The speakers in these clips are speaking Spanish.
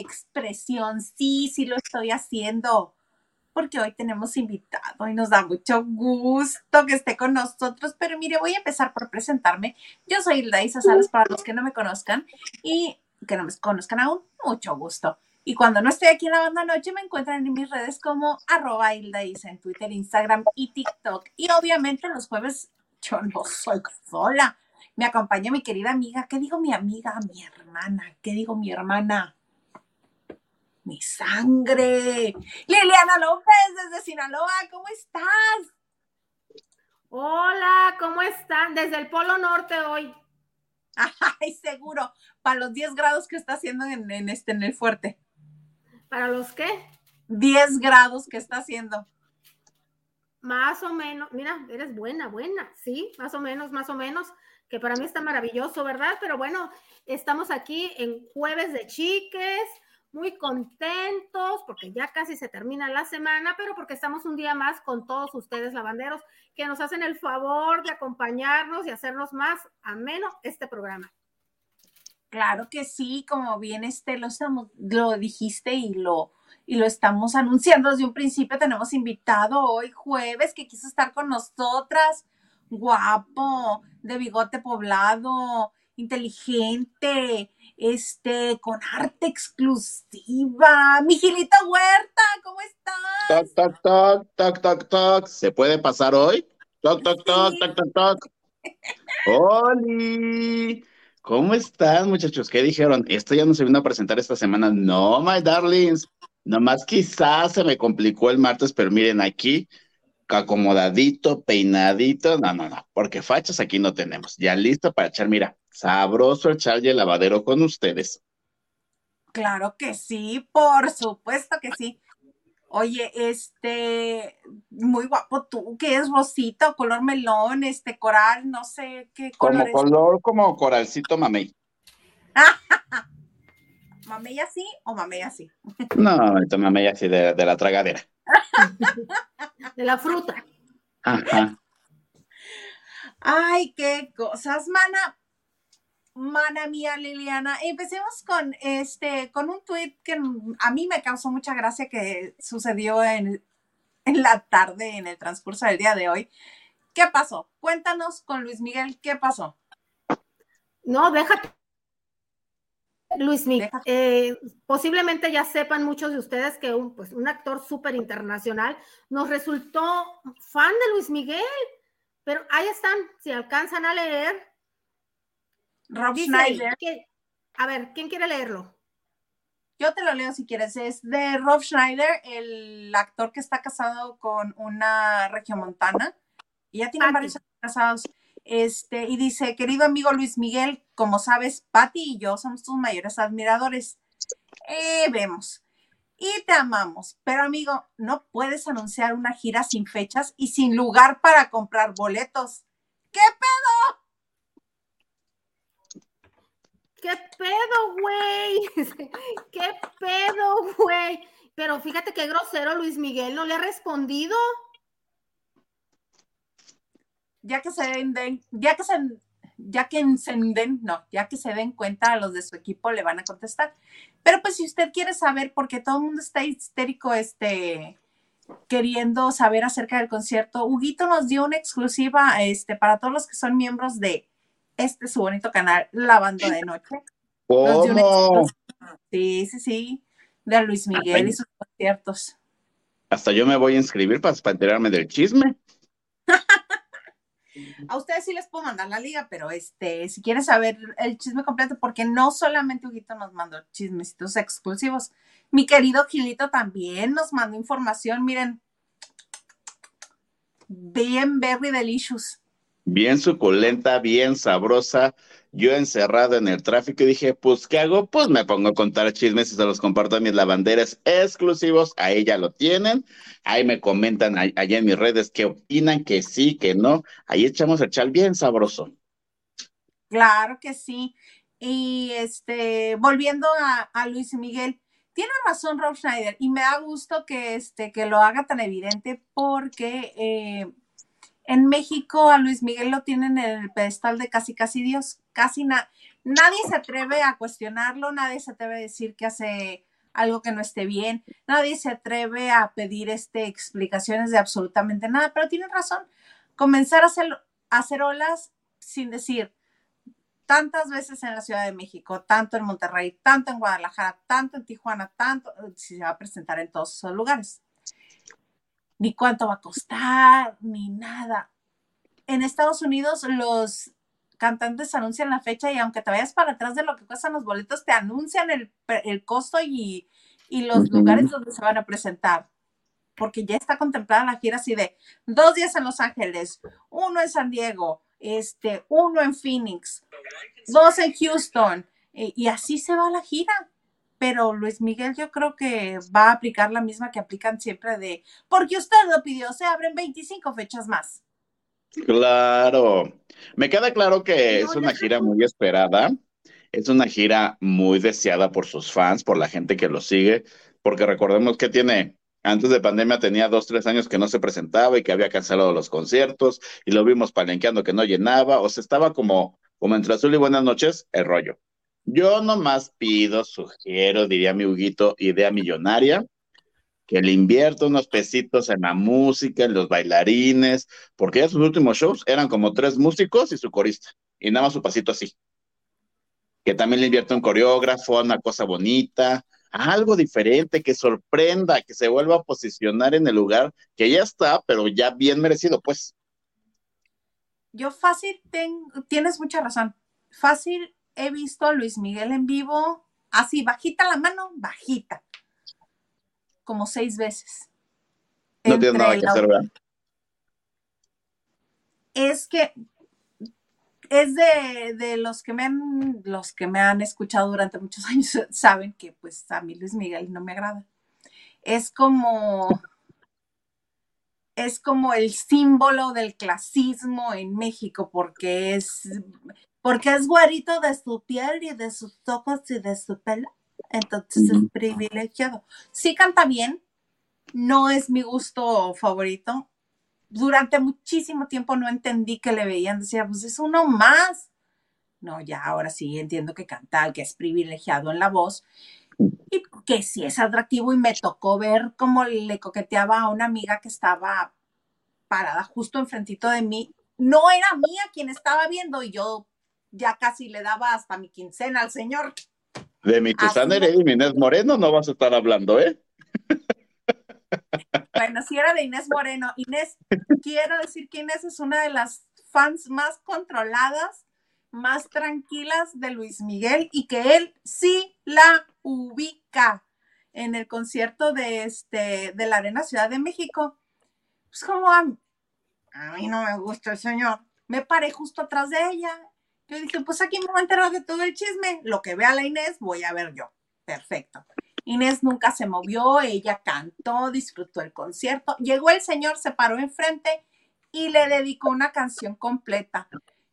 expresión. Sí, sí lo estoy haciendo. Porque hoy tenemos invitado y nos da mucho gusto que esté con nosotros. Pero mire, voy a empezar por presentarme. Yo soy Hilda Isa Salas para los que no me conozcan y que no me conozcan aún. Mucho gusto. Y cuando no estoy aquí en la banda noche, me encuentran en mis redes como arroba Hilda Isa en Twitter, Instagram y TikTok. Y obviamente los jueves yo no soy sola. Me acompaña mi querida amiga. ¿Qué digo mi amiga? Mi hermana. ¿Qué digo mi hermana? Mi sangre. Liliana López desde Sinaloa. ¿Cómo estás? Hola, ¿cómo están? Desde el Polo Norte hoy. Ay, seguro. Para los 10 grados que está haciendo en, en, este, en el fuerte. ¿Para los qué? 10 grados que está haciendo. Más o menos, mira, eres buena, buena, sí, más o menos, más o menos, que para mí está maravilloso, ¿verdad? Pero bueno, estamos aquí en jueves de chiques, muy contentos porque ya casi se termina la semana, pero porque estamos un día más con todos ustedes lavanderos que nos hacen el favor de acompañarnos y hacernos más ameno este programa. Claro que sí, como bien este lo, lo dijiste y lo, y lo estamos anunciando desde un principio. Tenemos invitado hoy jueves que quiso estar con nosotras. Guapo, de bigote poblado, inteligente, este, con arte exclusiva. Mijilito Huerta, ¿cómo estás? Toc, toc, toc, toc, toc, toc. ¿Se puede pasar hoy? Toc, toc, toc, toc, toc, toc. ¡Holi! ¿Cómo están, muchachos? ¿Qué dijeron? Esto ya no se vino a presentar esta semana. No, my darlings. Nomás quizás se me complicó el martes, pero miren aquí, acomodadito, peinadito. No, no, no, porque fachas aquí no tenemos. Ya listo para echar, mira, sabroso echar el lavadero con ustedes. Claro que sí, por supuesto que sí. Oye, este, muy guapo tú, que es rosita color melón, este, coral, no sé qué color Como color, como coralcito mamey. ¿Mamey así o mamey así? No, mamey así de, de la tragadera. de la fruta. Ajá. Ay, qué cosas, mana. Mana mía, Liliana. Empecemos con este, con un tweet que a mí me causó mucha gracia que sucedió en, en la tarde, en el transcurso del día de hoy. ¿Qué pasó? Cuéntanos con Luis Miguel, ¿qué pasó? No, déjate Luis Miguel, eh, posiblemente ya sepan muchos de ustedes que un, pues, un actor súper internacional nos resultó fan de Luis Miguel, pero ahí están, si alcanzan a leer. Rob Schneider. a ver, ¿quién quiere leerlo? Yo te lo leo si quieres. Es de Rob Schneider, el actor que está casado con una regiomontana. Y ya tiene varios años casados. Este, y dice, querido amigo Luis Miguel, como sabes, Patti y yo somos tus mayores admiradores. Eh, vemos. Y te amamos. Pero amigo, no puedes anunciar una gira sin fechas y sin lugar para comprar boletos. ¿Qué pedo? ¿Qué pedo, güey? ¿Qué pedo, güey? Pero fíjate qué grosero Luis Miguel, no le ha respondido ya que se den, ya que se, ya que se den, no, ya que se den cuenta a los de su equipo le van a contestar. Pero pues si usted quiere saber, porque todo el mundo está histérico, este, queriendo saber acerca del concierto, Huguito nos dio una exclusiva, este, para todos los que son miembros de este su bonito canal, Lavando de Noche. ¿Cómo? Sí, sí, sí, de Luis Miguel y sus conciertos. Hasta yo me voy a inscribir para, para enterarme del chisme. A ustedes sí les puedo mandar la liga, pero este, si quieren saber el chisme completo, porque no solamente Huguito nos mandó chismecitos exclusivos, mi querido Gilito también nos mandó información, miren, bien very delicious. Bien suculenta, bien sabrosa, yo encerrado en el tráfico y dije, pues, ¿qué hago? Pues me pongo a contar chismes y se los comparto a mis lavanderas exclusivos, ahí ya lo tienen, ahí me comentan allá en mis redes qué opinan, que sí, que no, ahí echamos el chal bien sabroso. Claro que sí. Y este, volviendo a, Luis Miguel, tiene razón Rob Schneider y me da gusto que, este, que lo haga tan evidente porque eh, en México a Luis Miguel lo tienen en el pedestal de casi casi Dios, casi nadie se atreve a cuestionarlo, nadie se atreve a decir que hace algo que no esté bien, nadie se atreve a pedir este, explicaciones de absolutamente nada, pero tienen razón, comenzar a hacer, a hacer olas sin decir tantas veces en la Ciudad de México, tanto en Monterrey, tanto en Guadalajara, tanto en Tijuana, tanto, si se va a presentar en todos esos lugares. Ni cuánto va a costar, ni nada. En Estados Unidos los cantantes anuncian la fecha y aunque te vayas para atrás de lo que cuestan los boletos, te anuncian el, el costo y, y los lugares donde se van a presentar. Porque ya está contemplada la gira así de dos días en Los Ángeles, uno en San Diego, este, uno en Phoenix, dos en Houston, y, y así se va la gira. Pero Luis Miguel yo creo que va a aplicar la misma que aplican siempre de, porque usted lo pidió, se abren 25 fechas más. Claro. Me queda claro que es una gira muy esperada. Es una gira muy deseada por sus fans, por la gente que lo sigue, porque recordemos que tiene, antes de pandemia tenía dos, tres años que no se presentaba y que había cancelado los conciertos y lo vimos palenqueando que no llenaba, o sea, estaba como, como entre azul y buenas noches, el rollo. Yo nomás pido, sugiero, diría mi Huguito, idea millonaria, que le invierta unos pesitos en la música, en los bailarines, porque ya sus últimos shows eran como tres músicos y su corista, y nada más su pasito así. Que también le invierta un coreógrafo, una cosa bonita, algo diferente, que sorprenda, que se vuelva a posicionar en el lugar que ya está, pero ya bien merecido, pues. Yo fácil, tienes mucha razón. Fácil he visto a Luis Miguel en vivo, así, bajita la mano, bajita como seis veces. No tiene nada que hacer, ¿verdad? Es que es de, de, los que me han los que me han escuchado durante muchos años saben que pues a mí Luis Miguel no me agrada. Es como es como el símbolo del clasismo en México porque es porque es guarito de su piel y de sus ojos y de su pelo entonces es privilegiado. Sí canta bien, no es mi gusto favorito. Durante muchísimo tiempo no entendí que le veían, decía, pues es uno más. No, ya ahora sí entiendo que canta, que es privilegiado en la voz y que sí es atractivo y me tocó ver cómo le coqueteaba a una amiga que estaba parada justo enfrentito de mí. No era mía quien estaba viendo y yo ya casi le daba hasta mi quincena al señor. De mi Susana Heredia y Inés Moreno no vas a estar hablando, ¿eh? Bueno, si era de Inés Moreno. Inés, quiero decir que Inés es una de las fans más controladas, más tranquilas de Luis Miguel y que él sí la ubica en el concierto de, este, de la Arena Ciudad de México. Pues como a, a mí no me gusta el señor. Me paré justo atrás de ella yo dije, pues aquí me voy a enterar de todo el chisme. Lo que vea la Inés, voy a ver yo. Perfecto. Inés nunca se movió, ella cantó, disfrutó el concierto. Llegó el señor, se paró enfrente y le dedicó una canción completa.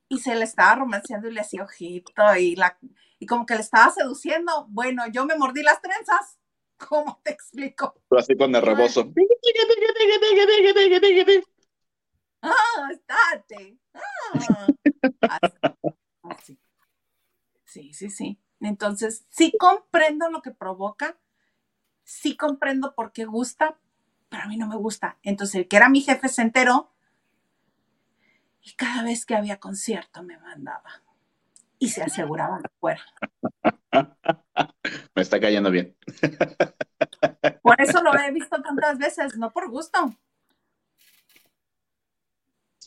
Y se le estaba romanceando y le hacía ojito y, la, y como que le estaba seduciendo. Bueno, yo me mordí las trenzas. ¿Cómo te explico? Así con el rebozo. Ah, estate. Ah. Sí, sí, sí. Entonces, sí comprendo lo que provoca, sí comprendo por qué gusta, pero a mí no me gusta. Entonces, el que era mi jefe se enteró y cada vez que había concierto me mandaba y se aseguraba que fuera. Me está cayendo bien. Por eso lo he visto tantas veces, no por gusto.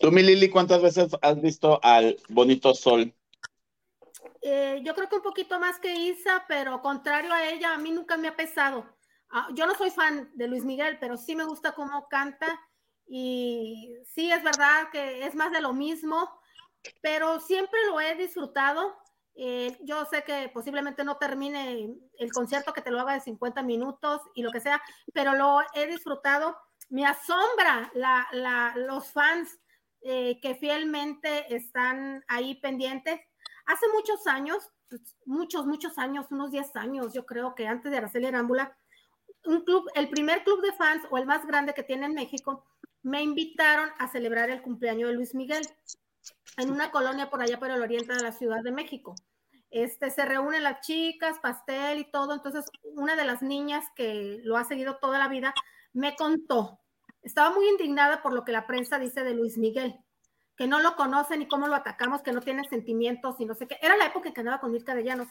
Tú, mi Lili, ¿cuántas veces has visto al bonito sol? Eh, yo creo que un poquito más que Isa, pero contrario a ella, a mí nunca me ha pesado. Ah, yo no soy fan de Luis Miguel, pero sí me gusta cómo canta y sí es verdad que es más de lo mismo, pero siempre lo he disfrutado. Eh, yo sé que posiblemente no termine el concierto que te lo haga de 50 minutos y lo que sea, pero lo he disfrutado. Me asombra los fans eh, que fielmente están ahí pendientes Hace muchos años, pues, muchos, muchos años, unos 10 años, yo creo que antes de Araceli Arámbula, un club, el primer club de fans o el más grande que tiene en México, me invitaron a celebrar el cumpleaños de Luis Miguel en una colonia por allá por el oriente de la Ciudad de México. este, se reúnen las chicas, pastel y todo. Entonces, una de las niñas que lo ha seguido toda la vida me contó. Estaba muy indignada por lo que la prensa dice de Luis Miguel, que no lo conocen y cómo lo atacamos, que no tiene sentimientos y no sé qué. Era la época que andaba con Mirka de Llanos.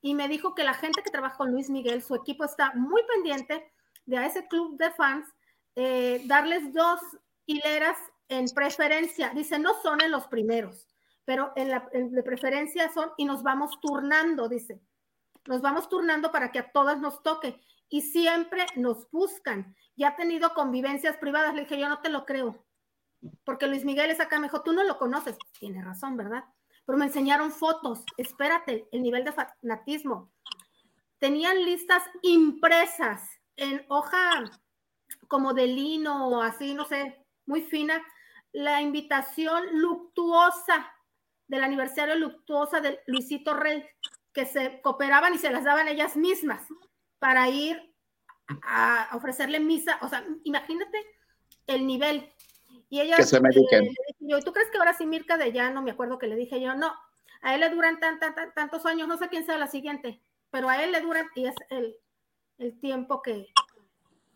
Y me dijo que la gente que trabaja con Luis Miguel, su equipo está muy pendiente de a ese club de fans, eh, darles dos hileras en preferencia. Dice, no son en los primeros pero en la de preferencia son y nos vamos turnando, dice. Nos vamos turnando para que a todas nos toque y siempre nos buscan. Ya ha tenido convivencias privadas. Le dije, yo no te lo creo. Porque Luis Miguel es acá, me dijo, tú no lo conoces. Tiene razón, ¿verdad? Pero me enseñaron fotos. Espérate, el nivel de fanatismo. Tenían listas impresas en hoja como de lino o así, no sé, muy fina. La invitación luctuosa del aniversario luctuosa de Luisito Rey, que se cooperaban y se las daban ellas mismas para ir a ofrecerle misa. O sea, imagínate el nivel. Y ella que se me eh, yo, ¿tú crees que ahora sí Mirka de ya no me acuerdo que le dije yo? No, a él le duran tan, tantos años, no sé quién sea la siguiente, pero a él le duran y es el, el tiempo que,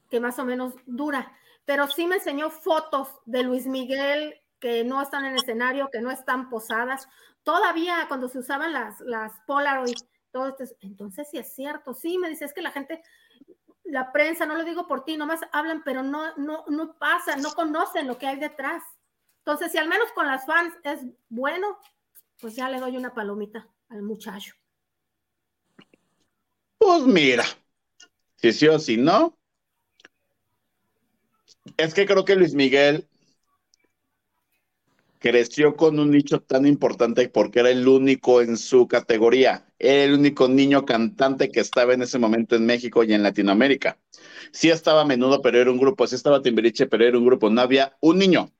que más o menos dura. Pero sí me enseñó fotos de Luis Miguel que no están en escenario, que no están posadas. Todavía cuando se usaban las, las Polaroid, todo entonces sí es cierto, sí, me dice, es que la gente, la prensa, no lo digo por ti, nomás hablan, pero no, no, no pasa, no conocen lo que hay detrás. Entonces, si al menos con las fans es bueno, pues ya le doy una palomita al muchacho. Pues mira, si sí o si no, es que creo que Luis Miguel creció con un nicho tan importante porque era el único en su categoría, era el único niño cantante que estaba en ese momento en México y en Latinoamérica. Sí estaba a menudo, pero era un grupo, sí estaba Timbiriche, pero era un grupo, no había un niño.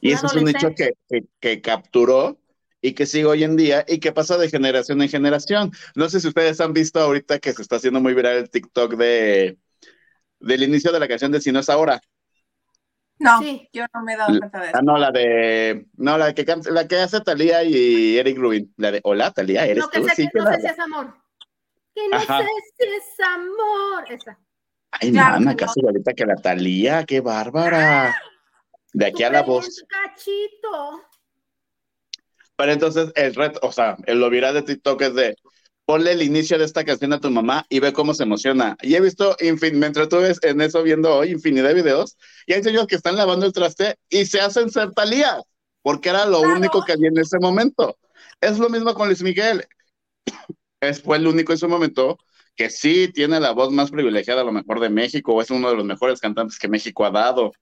Y ese es un nicho que, que, capturó y que sigue hoy en día y que pasa de generación en generación. No sé si ustedes han visto ahorita que se está haciendo muy viral el TikTok de del inicio de la canción de Si no es ahora. No, yo no me he dado cuenta de eso. Ah, no, la de. No, la que, la que hace Talía y Eric Rubin. La de Hola, Talía, eres no, que Sé, que, no sé si es amor. Que no sé si es amor. Esa. Ay, claro, casi ahorita que la Talía, qué bárbara. De aquí a la voz. Cachito. Pero entonces el reto, o sea, el lo viral de TikTok es de ponle el inicio de esta canción a tu mamá y ve cómo se emociona. Y he visto, me entretuve en eso viendo hoy infinidad de videos, y hay señores que están lavando el traste y se hacen ser talías, porque era lo único que había en ese momento. Es lo mismo con Luis Miguel. Es, fue el único en su momento que sí tiene la voz más privilegiada a lo mejor de México, o es uno de los mejores cantantes que México ha dado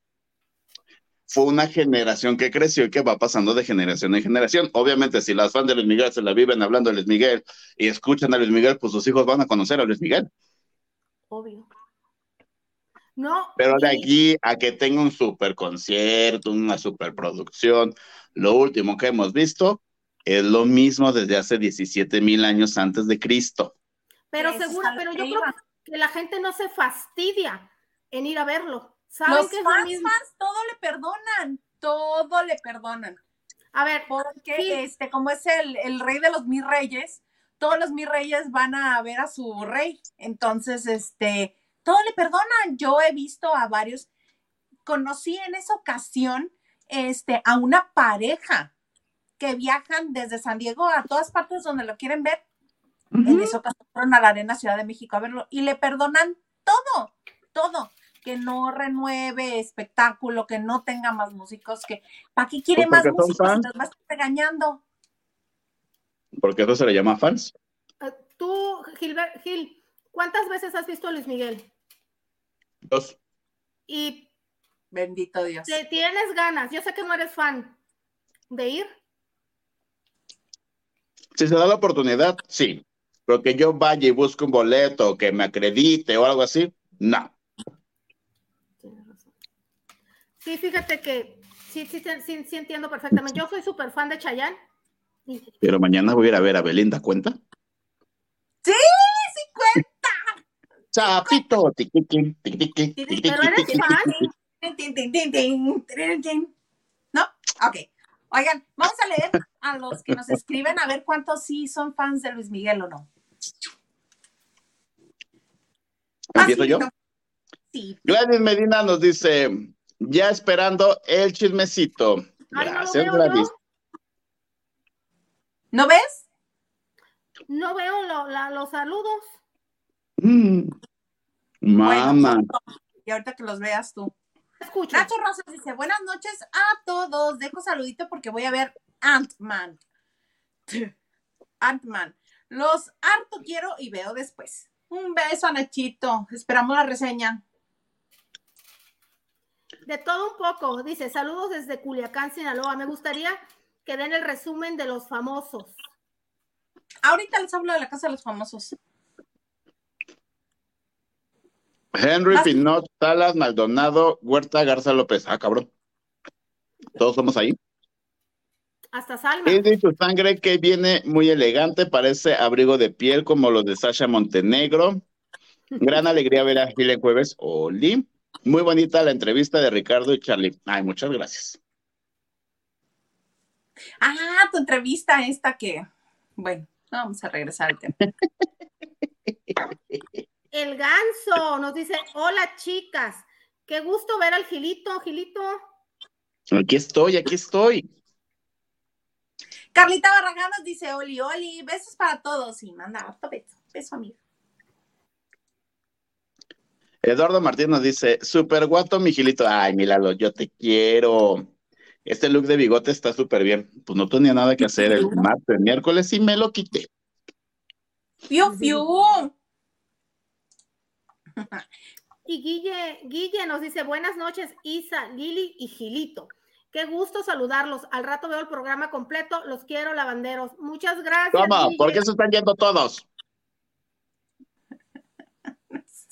fue una generación que creció y que va pasando de generación en generación. Obviamente, si las fans de Luis Miguel se la viven hablando de Luis Miguel y escuchan a Luis Miguel, pues sus hijos van a conocer a Luis Miguel. Obvio. No. Pero de aquí a que tenga un super concierto, una super producción, lo último que hemos visto es lo mismo desde hace 17 mil años antes de Cristo. Pero seguro, pero yo creo que la gente no se fastidia en ir a verlo. Los fans, todo le perdonan, todo le perdonan. A ver, porque este, como es el, el, rey de los mis reyes, todos los mis reyes van a ver a su rey. Entonces, este, todo le perdonan. Yo he visto a varios, conocí en esa ocasión, este, a una pareja que viajan desde San Diego a todas partes donde lo quieren ver. En esa ocasión fueron a la Arena Ciudad de México a verlo y le perdonan todo, todo que no renueve espectáculo, que no tenga más músicos, que ¿para qué quiere pues más músicos? Los va a estar regañando. Porque eso se le llama fans. Eh, tú, Gilbert, Gil, ¿cuántas veces has visto a Luis Miguel? Dos. Y bendito Dios. Te tienes ganas, yo sé que no eres fan de ir. Si se da la oportunidad, sí. Pero que yo vaya y busque un boleto, que me acredite o algo así, no. Sí, fíjate que sí, sí, sí, sí entiendo perfectamente. Yo soy súper fan de Chayanne. Pero mañana voy a ir a ver a Belinda, ¿cuenta? Sí, sí cuenta. Chapito. Pero eres fan. ¿No? Ok. Oigan, vamos a leer a los que nos escriben a ver cuántos sí son fans de Luis Miguel o no. ¿Empiezo yo? Sí. Gladys Medina nos dice, ya esperando el chismecito. Gracias, no Gladys. ¿No ves? No veo los saludos. Mm. Mamá. y ahorita que los veas tú. Escucha. Nacho Rosas dice, buenas noches a todos. Dejo saludito porque voy a ver Ant-Man. Ant-Man. Los harto quiero y veo después. Un beso a Nachito. Esperamos la reseña. De todo un poco. Dice, saludos desde Culiacán, Sinaloa. Me gustaría que den el resumen de los famosos. Ahorita les hablo de la casa de los famosos. Henry Pinot, Salas, Maldonado, Huerta, Garza López. Ah, cabrón. Todos somos ahí. Hasta Salma. Y de su sangre que viene muy elegante, parece abrigo de piel como los de Sasha Montenegro. Gran alegría ver a Gile Jueves. Oli. Muy bonita la entrevista de Ricardo y Charlie. Ay, muchas gracias. Ah, tu entrevista esta que, bueno, vamos a regresar al tema. El ganso nos dice, hola chicas, qué gusto ver al Gilito, Gilito. Aquí estoy, aquí estoy. Carlita Barragán nos dice, Oli, Oli, besos para todos. Y manda harto beso, beso amigo. Eduardo Martín nos dice, super guato, mi Gilito. Ay, Milalo, yo te quiero. Este look de bigote está súper bien. Pues no tenía nada que hacer el martes, miércoles y me lo quité. Fiu, fiu. Y Guille, Guille nos dice, buenas noches, Isa, Lili y Gilito. Qué gusto saludarlos. Al rato veo el programa completo. Los quiero, lavanderos. Muchas gracias. ¿Cómo? ¿Por qué se están yendo todos?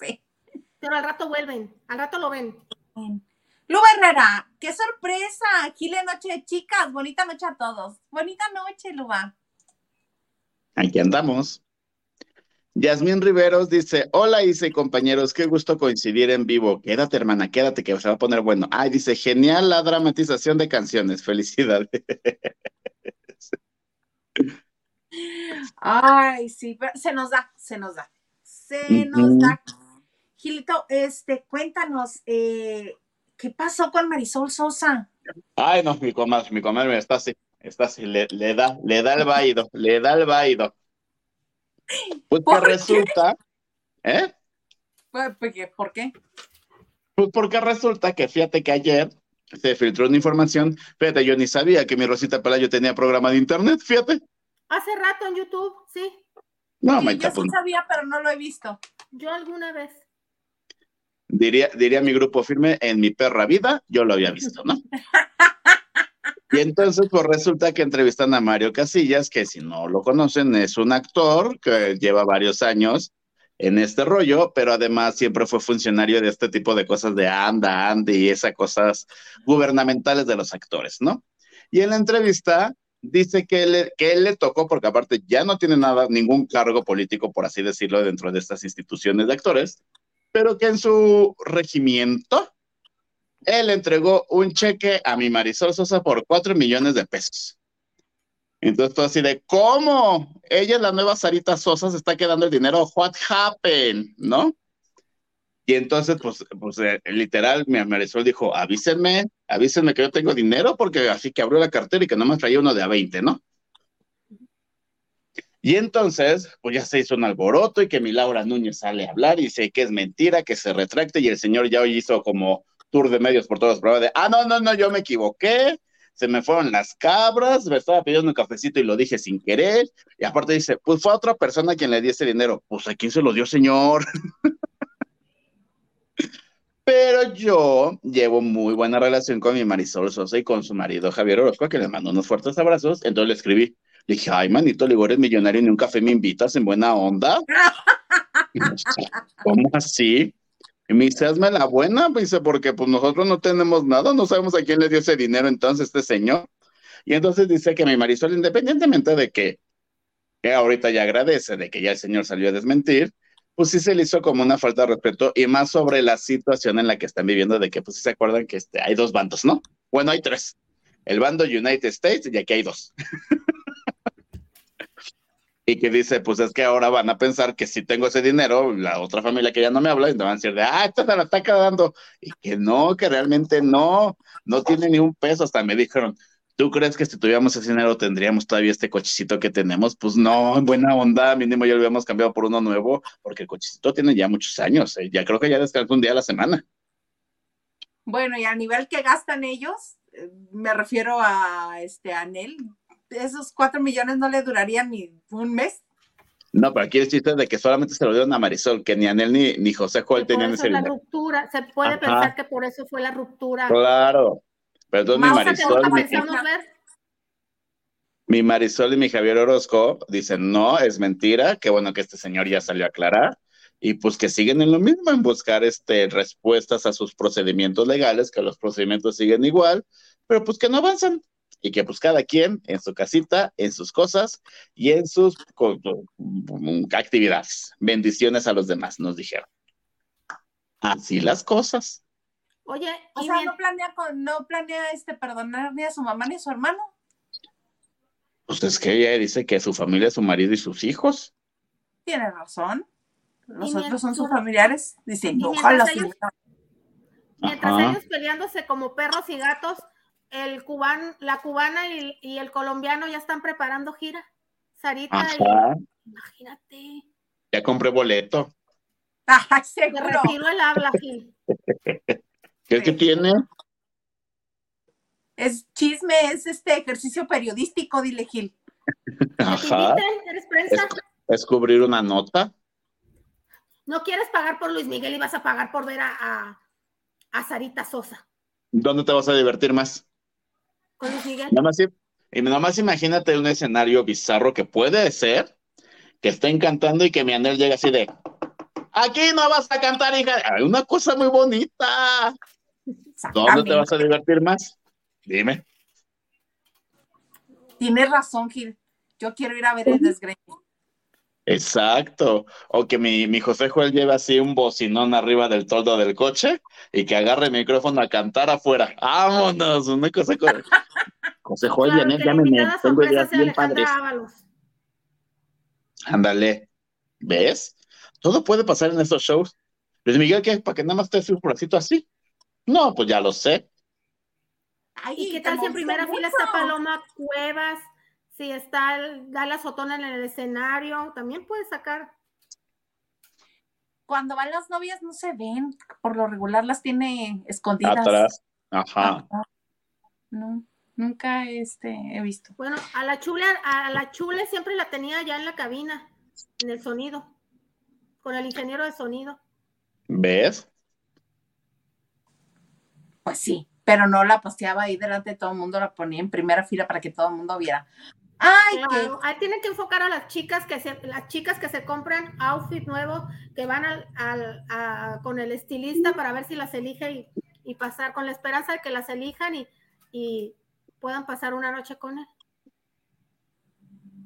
sí. Pero al rato vuelven. Al rato lo ven. Lu Herrera, qué sorpresa. Aquí la noche, chicas. Bonita noche a todos. Bonita noche, Luba. Aquí andamos. Yasmín Riveros dice, hola Isa y compañeros, qué gusto coincidir en vivo. Quédate, hermana, quédate, que se va a poner bueno. Ay, dice, genial la dramatización de canciones. Felicidades. Ay, sí, pero se nos da, se nos da. Se nos da. Gilito, este, cuéntanos, eh, ¿qué pasó con Marisol Sosa? Ay, no, mi comadre, mi comadre está así, está así, le, le da, le da el vaído, le da el vaído. Pues que resulta, ¿eh? Pues, ¿Por qué? Pues porque resulta que fíjate que ayer se filtró una información, fíjate, yo ni sabía que mi Rosita Pelayo tenía programa de internet, fíjate. Hace rato en YouTube, sí. No, sí, yo sí pues sabía, pero no lo he visto. Yo alguna vez. Diría, diría mi grupo firme, en mi perra vida, yo lo había visto, ¿no? Y entonces, pues resulta que entrevistan a Mario Casillas, que si no lo conocen, es un actor que lleva varios años en este rollo, pero además siempre fue funcionario de este tipo de cosas de anda, anda y esas cosas gubernamentales de los actores, ¿no? Y en la entrevista dice que él, que él le tocó, porque aparte ya no tiene nada, ningún cargo político, por así decirlo, dentro de estas instituciones de actores, pero que en su regimiento él entregó un cheque a mi Marisol Sosa por cuatro millones de pesos. Entonces, todo así de, ¿cómo? Ella la nueva Sarita Sosa, se está quedando el dinero. What happened? ¿No? Y entonces, pues, pues eh, literal, mi Marisol dijo, avísenme, avísenme que yo tengo dinero, porque así que abrió la cartera y que no me traía uno de a 20, ¿no? Y entonces, pues ya se hizo un alboroto y que mi Laura Núñez sale a hablar y dice que es mentira, que se retracte y el señor ya hoy hizo como tour de medios por todas las pruebas de, ah, no, no, no, yo me equivoqué, se me fueron las cabras, me estaba pidiendo un cafecito y lo dije sin querer, y aparte dice, pues fue otra persona quien le dio ese dinero, pues a quién se lo dio, señor. Pero yo llevo muy buena relación con mi Marisol Sosa y con su marido Javier Orozco, que le mando unos fuertes abrazos. Entonces le escribí, le dije, ay, manito, le eres millonario y ni un café me invitas en buena onda. ¿Cómo así? Y me dice, hazme la buena, dice, porque pues nosotros no tenemos nada, no sabemos a quién le dio ese dinero entonces este señor. Y entonces dice que mi Marisol, independientemente de que, que ahorita ya agradece, de que ya el señor salió a desmentir, pues sí se le hizo como una falta de respeto y más sobre la situación en la que están viviendo, de que pues sí se acuerdan que este, hay dos bandos, ¿no? Bueno, hay tres. el bando United States y aquí hay dos. y que dice, pues es que ahora van a pensar que si tengo ese dinero, la otra familia que ya no me habla, y me van a decir de, ah, esta se la está quedando, y que no, que realmente no, no tiene ni un peso, hasta me dijeron, ¿tú crees que si tuviéramos ese dinero tendríamos todavía este cochecito que tenemos? Pues no, en buena onda, mínimo ya lo habíamos cambiado por uno nuevo, porque el cochecito tiene ya muchos años, eh, ya creo que ya descansa un día a la semana. Bueno, y a nivel que gastan ellos, eh, me refiero a este Anel, esos cuatro millones no le durarían ni un mes. No, pero aquí el chiste de que solamente se lo dieron a Marisol, que ni Anel ni, ni José Joel tenían ese la ruptura, se puede pensar que por eso fue la ruptura. Claro, pero mi Marisol... Mi, Marisol y mi Javier Orozco dicen, no, es mentira, qué bueno que este señor ya salió a aclarar, y pues que siguen en lo mismo, en buscar este, respuestas a sus procedimientos legales, que los procedimientos siguen igual, pero pues que no avanzan, y que pues cada quien en su casita, en sus cosas y en sus actividades. Bendiciones a los demás, nos dijeron. Así las cosas. Oye, o sea, no planea, no planea este perdonar ni a su mamá ni a su hermano. Pues es que ella dice que su familia, su marido y sus hijos. Tiene razón. Los otros son sus familiares. Dicen, ojalá. mientras ellos peleándose como perros y gatos, el cubano, la cubana y, el colombiano ya están preparando gira. Sarita, imagínate. Ya compré boleto. Ajá, seguro. retiro el habla, Gil. ¿Qué, que tiene? Es chisme, es este ejercicio periodístico, dile Gil. Ajá. ¿Eres prensa? Es, cubrir una nota. No quieres pagar por Luis Miguel y vas a pagar por ver a, a Sarita Sosa. ¿Dónde te vas a divertir más? Con Miguel. Nada más, y nada más imagínate un escenario bizarro que puede ser que estén cantando y que mi Anel llegue así de aquí no vas a cantar, hija. Una cosa muy bonita. ¿Dónde te vas a divertir más? Dime. Tienes razón, Gil. Yo quiero ir a ver el desgreño. Exacto. O que mi, mi José Joel lleve así un bocinón arriba del toldo del coche y que agarre el micrófono a cantar afuera. ¡Vámonos! Una cosa con... José Joel, claro, llámeme. Tengo ideas bien padres. Ándale. ¿Ves? Todo puede pasar en estos shows. Luis Miguel, ¿qué? ¿Para que nada más te un bracito así? No, pues ya lo sé. ¿Y qué tal si en primera fila está Paloma Cuevas? Si está la Sotona en el escenario, también puede sacar. Cuando van las novias no se ven, por lo regular las tiene escondidas. Atrás, ajá. No, nunca este, he visto. Bueno, a la chule, a la chule siempre la tenía ya en la cabina, en el sonido, con el ingeniero de sonido. ¿Ves? Pues sí, pero no la paseaba ahí delante de todo el mundo, la ponía en primera fila para que todo el mundo viera. Ay, Ahí tienen que enfocar a las chicas que se, las chicas que se compran outfit nuevo, que van al, con el estilista para ver si las elige y, pasar con la esperanza de que las elijan y, puedan pasar una noche con él.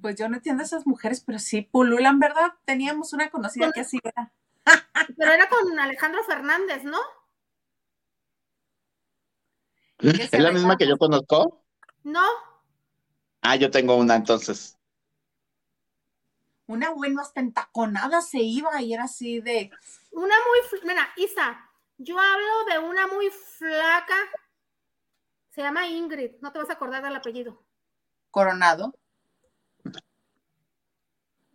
Pues yo no entiendo a esas mujeres, pero sí pululan, ¿verdad? Teníamos una conocida que así era. pero era con Alejandro Fernández, ¿no? ¿Es la misma que yo conozco? No, Ah, yo tengo una entonces. Una buena hasta entaconada se iba y era así de. Una muy. Mira, Isa, yo hablo de una muy flaca. Se llama Ingrid, no te vas a acordar del apellido. Coronado.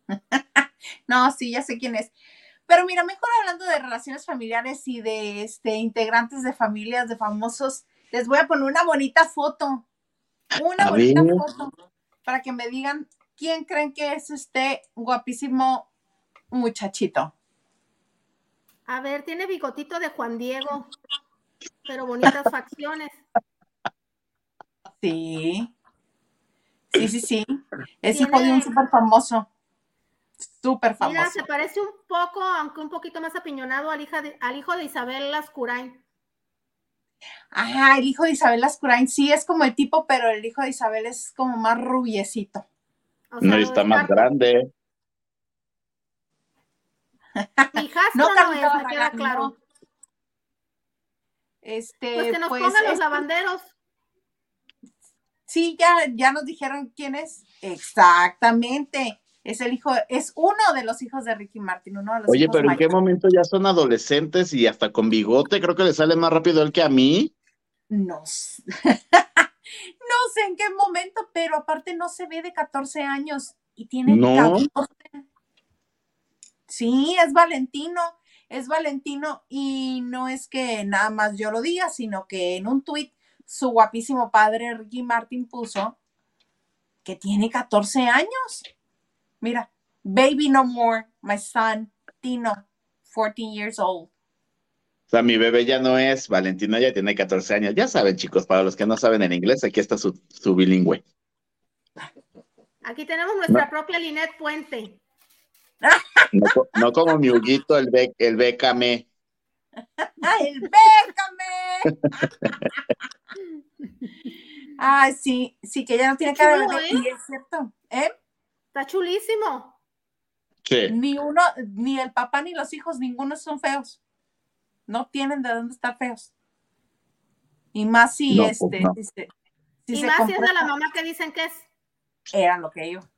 no, sí, ya sé quién es. Pero mira, mejor hablando de relaciones familiares y de este integrantes de familias de famosos, les voy a poner una bonita foto una bonita foto para que me digan quién creen que es este guapísimo muchachito. A ver, tiene bigotito de Juan Diego, pero bonitas facciones. Sí. Sí, sí, sí. Es hijo de un súper famoso. Súper famoso. Mira, se parece un poco, aunque un poquito más apiñonado al, hija al hijo de Isabel Lascurain. Ajá, el hijo de Isabel Lascurain sí es como el tipo, pero el hijo de Isabel es como más rubiecito. no, está más grande. no, no es, me queda claro. Este, pues que nos pongan los lavanderos. Sí, ya, ya nos dijeron quién es. Exactamente. Es el hijo, es uno de los hijos de Ricky Martin, uno de los Oye, hijos pero ¿en qué momento ya son adolescentes y hasta con bigote? Creo que le sale más rápido él que a mí. No sé. no sé en qué momento, pero aparte no se ve de 14 años y tiene No. 14. Sí, es Valentino, es Valentino y no es que nada más yo lo diga, sino que en un tuit su guapísimo padre Ricky Martin puso que tiene 14 años. Mira, baby no more, my son, Tino, 14 years old. O sea, mi bebé ya no es, Valentino ya tiene 14 años. Ya saben, chicos, para los que no saben en inglés, aquí está su, su bilingüe. Aquí tenemos nuestra propia Linet Puente. No, co- no como mi Huguito, el, be, el bécame. ¡Ay, el bécame! Ay, sí, sí, que ya no tiene Qué cara de chulo, bebé. ¿eh? Y es cierto, ¿eh? Está chulísimo. Sí. Ni uno, ni el papá ni los hijos, ninguno son feos. No tienen de dónde estar feos. Y más si No, pues este, no. si se, si y se más si es de la mamá que dicen que es. era lo que iba.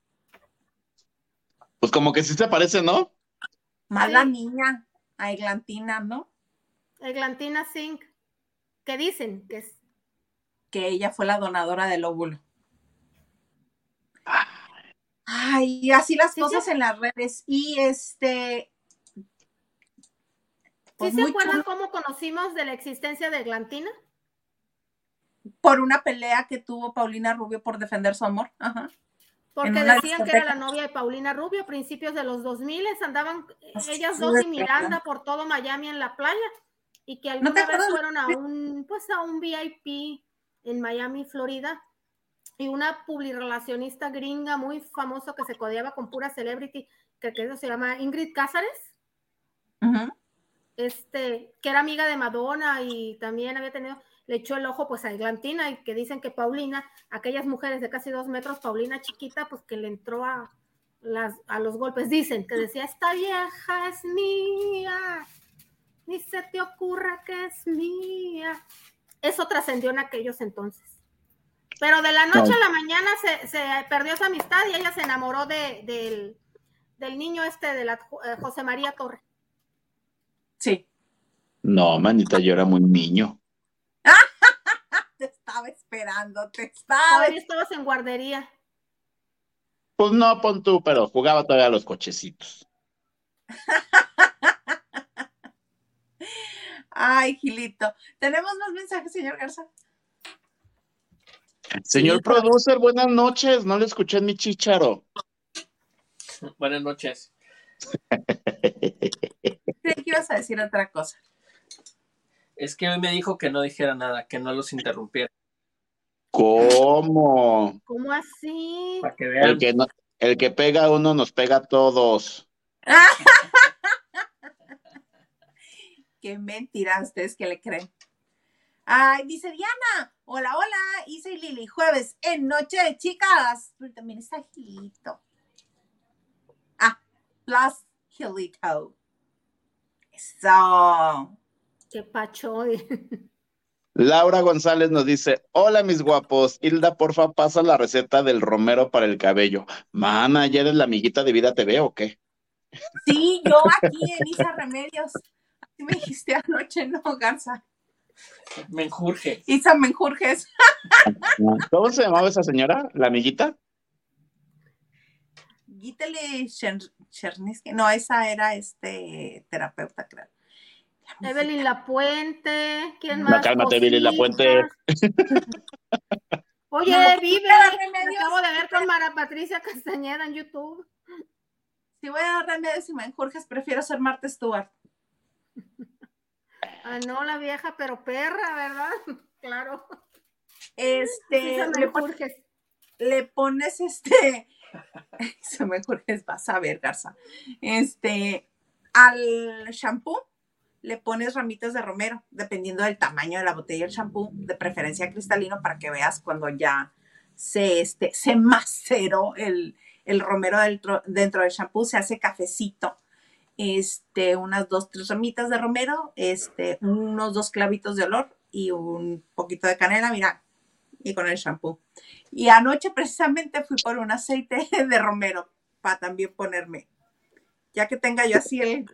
Pues como que sí se parece, ¿no? Más Sí. la niña, a Eglantina, ¿no? Eglantina Zinc. ¿Qué dicen? Que es. Que ella fue la donadora del óvulo. Ay, y así las Sí, cosas sí. en las redes. Y este. ¿Sí pues se muy acuerdan chulo. cómo conocimos de la existencia de Eglantina? por una pelea que tuvo Paulina Rubio por defender su amor. Ajá. Porque decían que era la novia de Paulina Rubio, principios de los 2000 andaban Así ellas dos y. Miranda por todo Miami en la playa y que ¿No alguna vez acuerdas? fueron a un pues a un VIP en Miami, Florida y una publirelacionista gringa muy famosa que se codeaba con pura celebrity, que, que eso se llama Ingrid Cázares, Ujú. Este, que era amiga de Madonna y también había tenido, le echó el ojo pues a Eglantina y que dicen que Paulina, aquellas mujeres de casi dos metros, Paulina chiquita, pues que le entró a, las, a los golpes, dicen que decía, esta vieja es mía, ni se te ocurra que es mía. Eso trascendió en aquellos entonces. Pero de la noche No. a la mañana se, se perdió esa amistad y ella se enamoró de, del, del niño este de la eh, José María Torre. Sí. No, manita, yo era muy niño. Te estaba esperando, te estaba. Todavía estabas en guardería. Pues no, pon tú, pero jugaba todavía a los cochecitos. Ay, Gilito. ¿Tenemos más mensajes, señor Garza? Señor Sí, producer, buenas noches. No le escuché en mi chicharo. Buenas noches. Que ibas a decir otra cosa. Es que hoy me dijo que no dijera nada, que no los interrumpiera. ¿Cómo? ¿Cómo así? Para que El vean. que, no- el que pega a uno nos pega a todos. Qué mentira ustedes que le creen. Ay, dice Diana. Hola, hola. Isa y Lili. Jueves en Noche de Chicas. Pero también está Gilito. Ah, plus Gilito. Eso. Qué pacho. Laura González nos dice, hola mis guapos, Hilda, porfa, pasa la receta del romero para el cabello. Mana, ¿ya eres la amiguita de Vida TV o qué? Sí, yo aquí en Isa Remedios. Así me dijiste anoche, no, Garza. Me enjurge. Isa Menjurjes. ¿Cómo se llamaba esa señora? ¿La amiguita? Cher- Chernisky. No, esa era este terapeuta, creo. Evelyn Lapuente. ¿Quién No, más? cálmate, Evelyn Lapuente. Oye, No, vive. Me Remedios. acabo de ver con Mara Patricia Castañeda en YouTube. Si voy a dar remedios y Menjurjes, prefiero ser Marta Stewart. Ah, no, la vieja, pero perra, ¿verdad? Claro. Este, le pones este. Se me Menjurjes, vas a ver, Garza. Este, al shampoo le pones ramitas de romero, dependiendo del tamaño de la botella del shampoo, de preferencia cristalino, para que veas cuando ya se, este, se maceró el, el romero dentro, dentro del shampoo, se hace cafecito. Este, unas dos, tres ramitas de romero, este, unos dos clavitos de olor y un poquito de canela. Mira, y con el shampoo. Y anoche precisamente fui por un aceite de romero para también ponerme, ya que tenga yo así el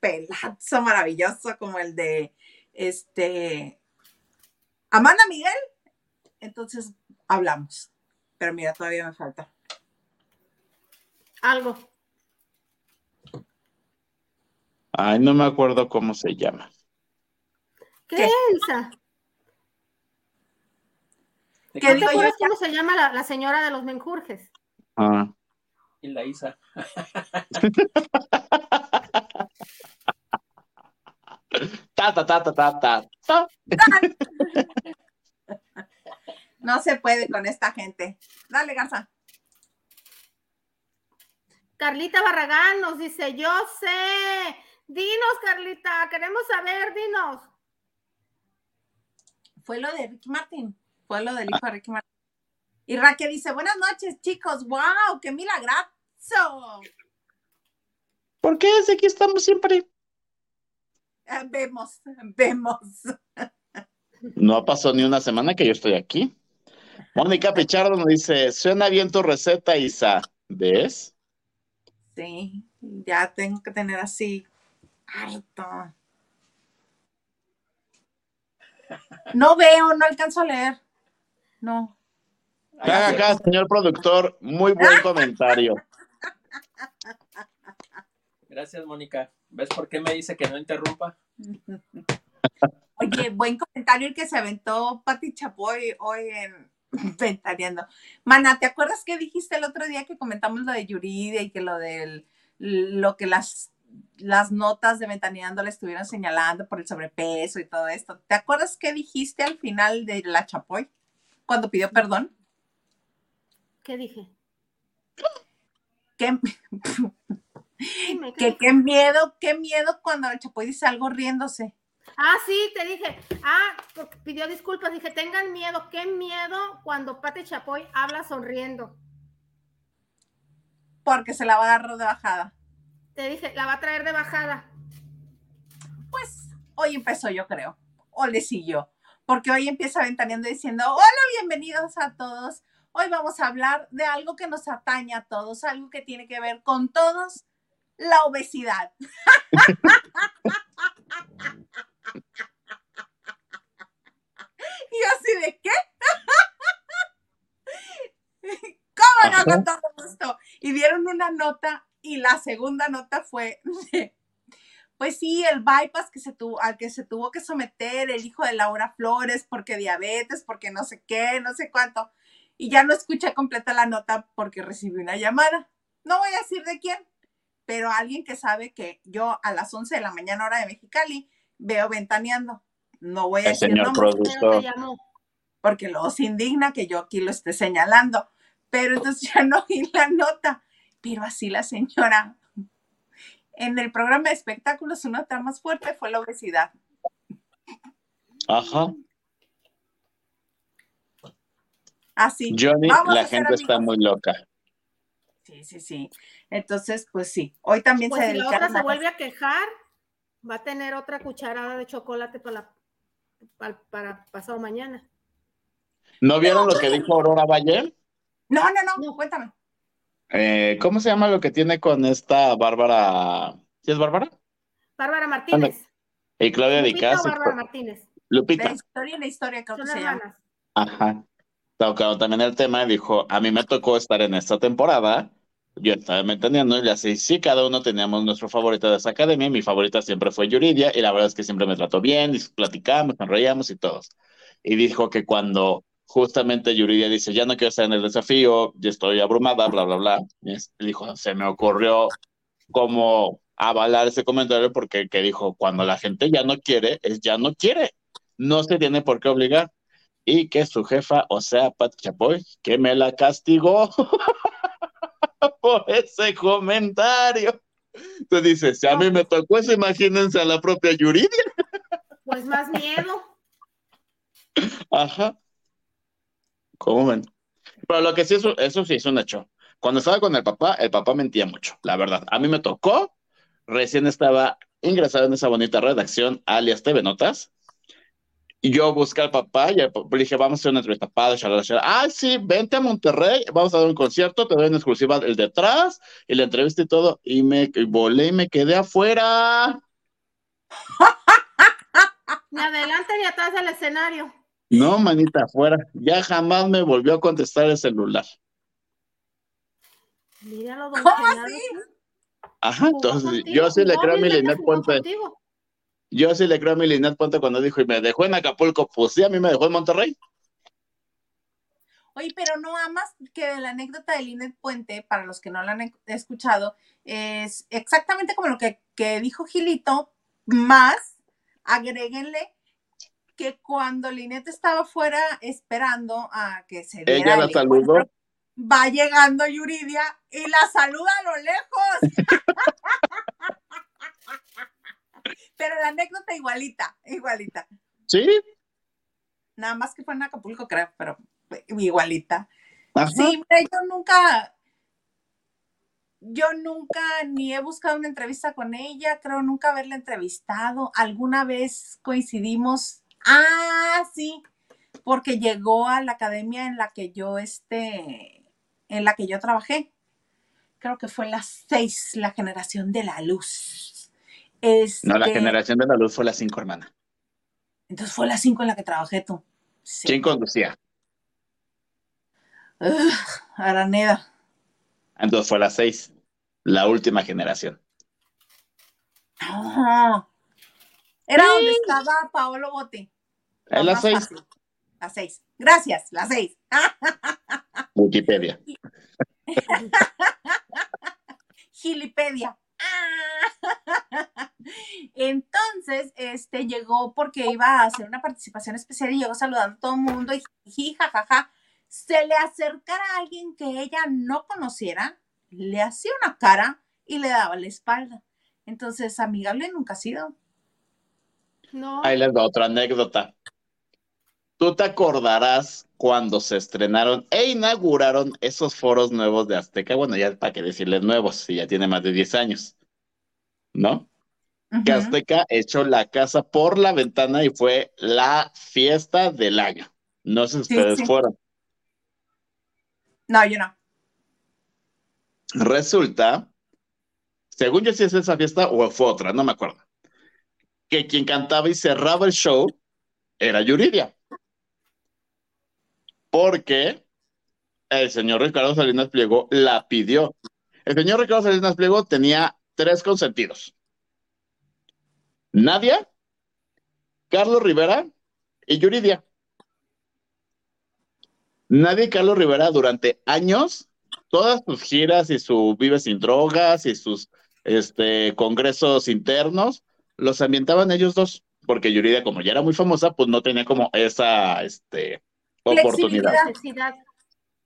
pelazo maravilloso como el de este Amanda Miguel, entonces hablamos. Pero mira, todavía me falta. Algo. Ay, no me acuerdo cómo se llama. ¿Qué, ¿Qué? Elsa? ¿De ¿Qué ¿No qué te digo yo? acuerdas cómo se llama la, la señora de los menjurjes? Ah. Y la Isa. Ta, ta, ta, ta, ta, ta, ta. No se puede con esta gente. Dale, Garza. Carlita Barragán nos dice, yo sé. Dinos, Carlita, queremos saber, dinos. Fue lo de Ricky Martin. Fue lo del hijo de Ricky Martin. Y Raquel dice, buenas noches, chicos. ¡Wow! ¡Qué milagrazo! ¿Por qué? Si aquí estamos siempre. Eh, vemos, vemos. No pasó ni una semana que yo estoy aquí. Mónica Pichardo nos dice, suena bien tu receta, Isa. ¿Ves? Sí, ya tengo que tener así harto. No veo, no alcanzo a leer. No. Acá, acá, señor productor, muy buen comentario. Gracias, Mónica. ¿Ves por qué me dice que no interrumpa? Oye, buen comentario el que se aventó Pati Chapoy hoy en Ventaneando. Mana, ¿te acuerdas que dijiste el otro día que comentamos lo de Yuridia y que lo del lo que las las notas de Ventaneando le estuvieron señalando por el sobrepeso y todo esto? ¿Te acuerdas qué dijiste al final de la Chapoy cuando pidió perdón? ¿Qué dije? Dime, ¿qué qué miedo, qué miedo cuando la Chapoy dice algo riéndose. Ah, sí, te dije. Ah, porque pidió disculpas. Dije, tengan miedo. Qué miedo cuando Pati Chapoy habla sonriendo. Porque se la va a agarrar de bajada. Te dije, la va a traer de bajada. Pues hoy empezó, yo creo. O le siguió. Porque hoy empieza ventaneando diciendo: Hola, bienvenidos a todos. Hoy vamos a hablar de algo que nos atañe a todos, algo que tiene que ver con todos, la obesidad. y así de qué? ¿Cómo no? Con todo gusto. Y dieron una nota y la segunda nota fue de, pues sí, el bypass que se tuvo, al que se tuvo que someter el hijo de Laura Flores porque diabetes, porque no sé qué, no sé cuánto. Y ya no escuché completa la nota porque recibí una llamada. No voy a decir de quién, pero alguien que sabe que yo a las 11 de la mañana hora de Mexicali veo ventaneando. No voy a El decir señor llamó. porque luego se indigna que yo aquí lo esté señalando. Pero entonces ya no oí la nota. Pero así la señora. En el programa de espectáculos, su nota más fuerte fue la obesidad. Ajá. Así. Johnny, Vamos la gente está muy loca. Sí, sí, sí. Entonces, pues sí. Hoy también Pues se si la otra se vuelve a quejar, va a tener otra cucharada de chocolate para, la- para, para pasado mañana. ¿No vieron lo que dijo Aurora Valle? No, no, no, No. cuéntame. Eh, ¿cómo se llama lo que tiene con esta Bárbara? ¿Sí es Bárbara? Bárbara Martínez. Y Claudia Di Lupita o. Bárbara Martínez. Lupita. La historia y la historia, creo Son que se llama. Ajá. Tocando también el tema, dijo, a mí me tocó estar en esta temporada, yo estaba entendiendo y así, sí, cada uno teníamos nuestro favorito de esa academia, mi favorita siempre fue Yuridia, y la verdad es que siempre me trató bien, y platicamos, nos reíamos y todos. Y dijo que cuando justamente Yuridia dice, ya no quiero estar en el desafío, ya estoy abrumada, bla, bla, bla, y es- dijo, se me ocurrió como avalar ese comentario porque que dijo, cuando la gente ya no quiere, es ya no quiere, no se tiene por qué obligar y que su jefa, o sea, Pat Chapoy, que me la castigó por ese comentario. Tú dices, si a mí me tocó eso, imagínense a la propia Yuridia. Pues más miedo. Ajá. ¿Cómo ven? Pero lo que sí, eso, eso sí es un hecho. Cuando estaba con el papá, el papá mentía mucho, la verdad. A mí me tocó, recién estaba ingresado en esa bonita redacción, alias TV Notas, Y yo busqué al papá y le dije, vamos a hacer una entrevista. Padre, Ah, sí, vente a Monterrey, vamos a dar un concierto, te doy una exclusiva el detrás y la entrevista y todo. Y me volé y me quedé afuera. Ni adelante ni atrás del escenario. No, manita, afuera. Ya jamás me volvió a contestar el celular. Míralo, ¿Cómo así? Ajá, entonces yo sí le creo a mi Linet Puente. Yo sí le creo a mi Linet Puente cuando dijo y me dejó en Acapulco, pues sí, a mí me dejó en Monterrey. Oye, pero no amas que la anécdota de Linet Puente, para los que no la han escuchado, es exactamente como lo que, que dijo Gilito, más agréguenle que cuando Linet estaba fuera esperando a que se diera Ella la saludó. Va llegando Yuridia y la saluda a lo lejos. Pero la anécdota igualita, igualita. Sí. Nada más que fue en Acapulco, creo, pero igualita. Sí, yo nunca, yo nunca ni he buscado una entrevista con ella, creo nunca haberla entrevistado. Alguna vez coincidimos. Ah, sí, porque llegó a la academia en la que yo este, en la que yo trabajé. Creo que fue la seis, la generación de la luz. no, la este generación de la luz fue la cinco, hermana. Entonces fue la cinco en la que trabajé tú. ¿Quién conducía? Araneda. Entonces fue la seis, la última generación. Era donde estaba Paolo Bote. Es la seis. La seis. Gracias, la seis. Wikipedia. Gilipedia. Entonces, este llegó porque iba a hacer una participación especial y llegó saludando a todo el mundo y jajaja se le acercara a alguien que ella no conociera, le hacía una cara y le daba la espalda. Entonces, amigable nunca ha sido. No. Ahí les doy otra anécdota. Tú te acordarás cuando se estrenaron e inauguraron esos foros nuevos de Azteca. Bueno, ya para qué decirles nuevos, si ya tiene más de 10 años. ¿No? Que Azteca echó la casa por la ventana y fue la fiesta del año. No sé si ustedes fueron. No, yo no. Resulta, según yo si es esa fiesta o fue otra, no me acuerdo, que quien cantaba y cerraba el show era Yuridia. Porque el señor Ricardo Salinas Pliego la pidió. El señor Ricardo Salinas Pliego tenía tres consentidos. Nadia, Carlos Rivera y Yuridia. Nadie, Carlos Rivera, durante años, todas sus giras y su Vive sin drogas y sus este, congresos internos, los ambientaban ellos dos, porque Yuridia, como ya era muy famosa, pues no tenía como esa este, oportunidad.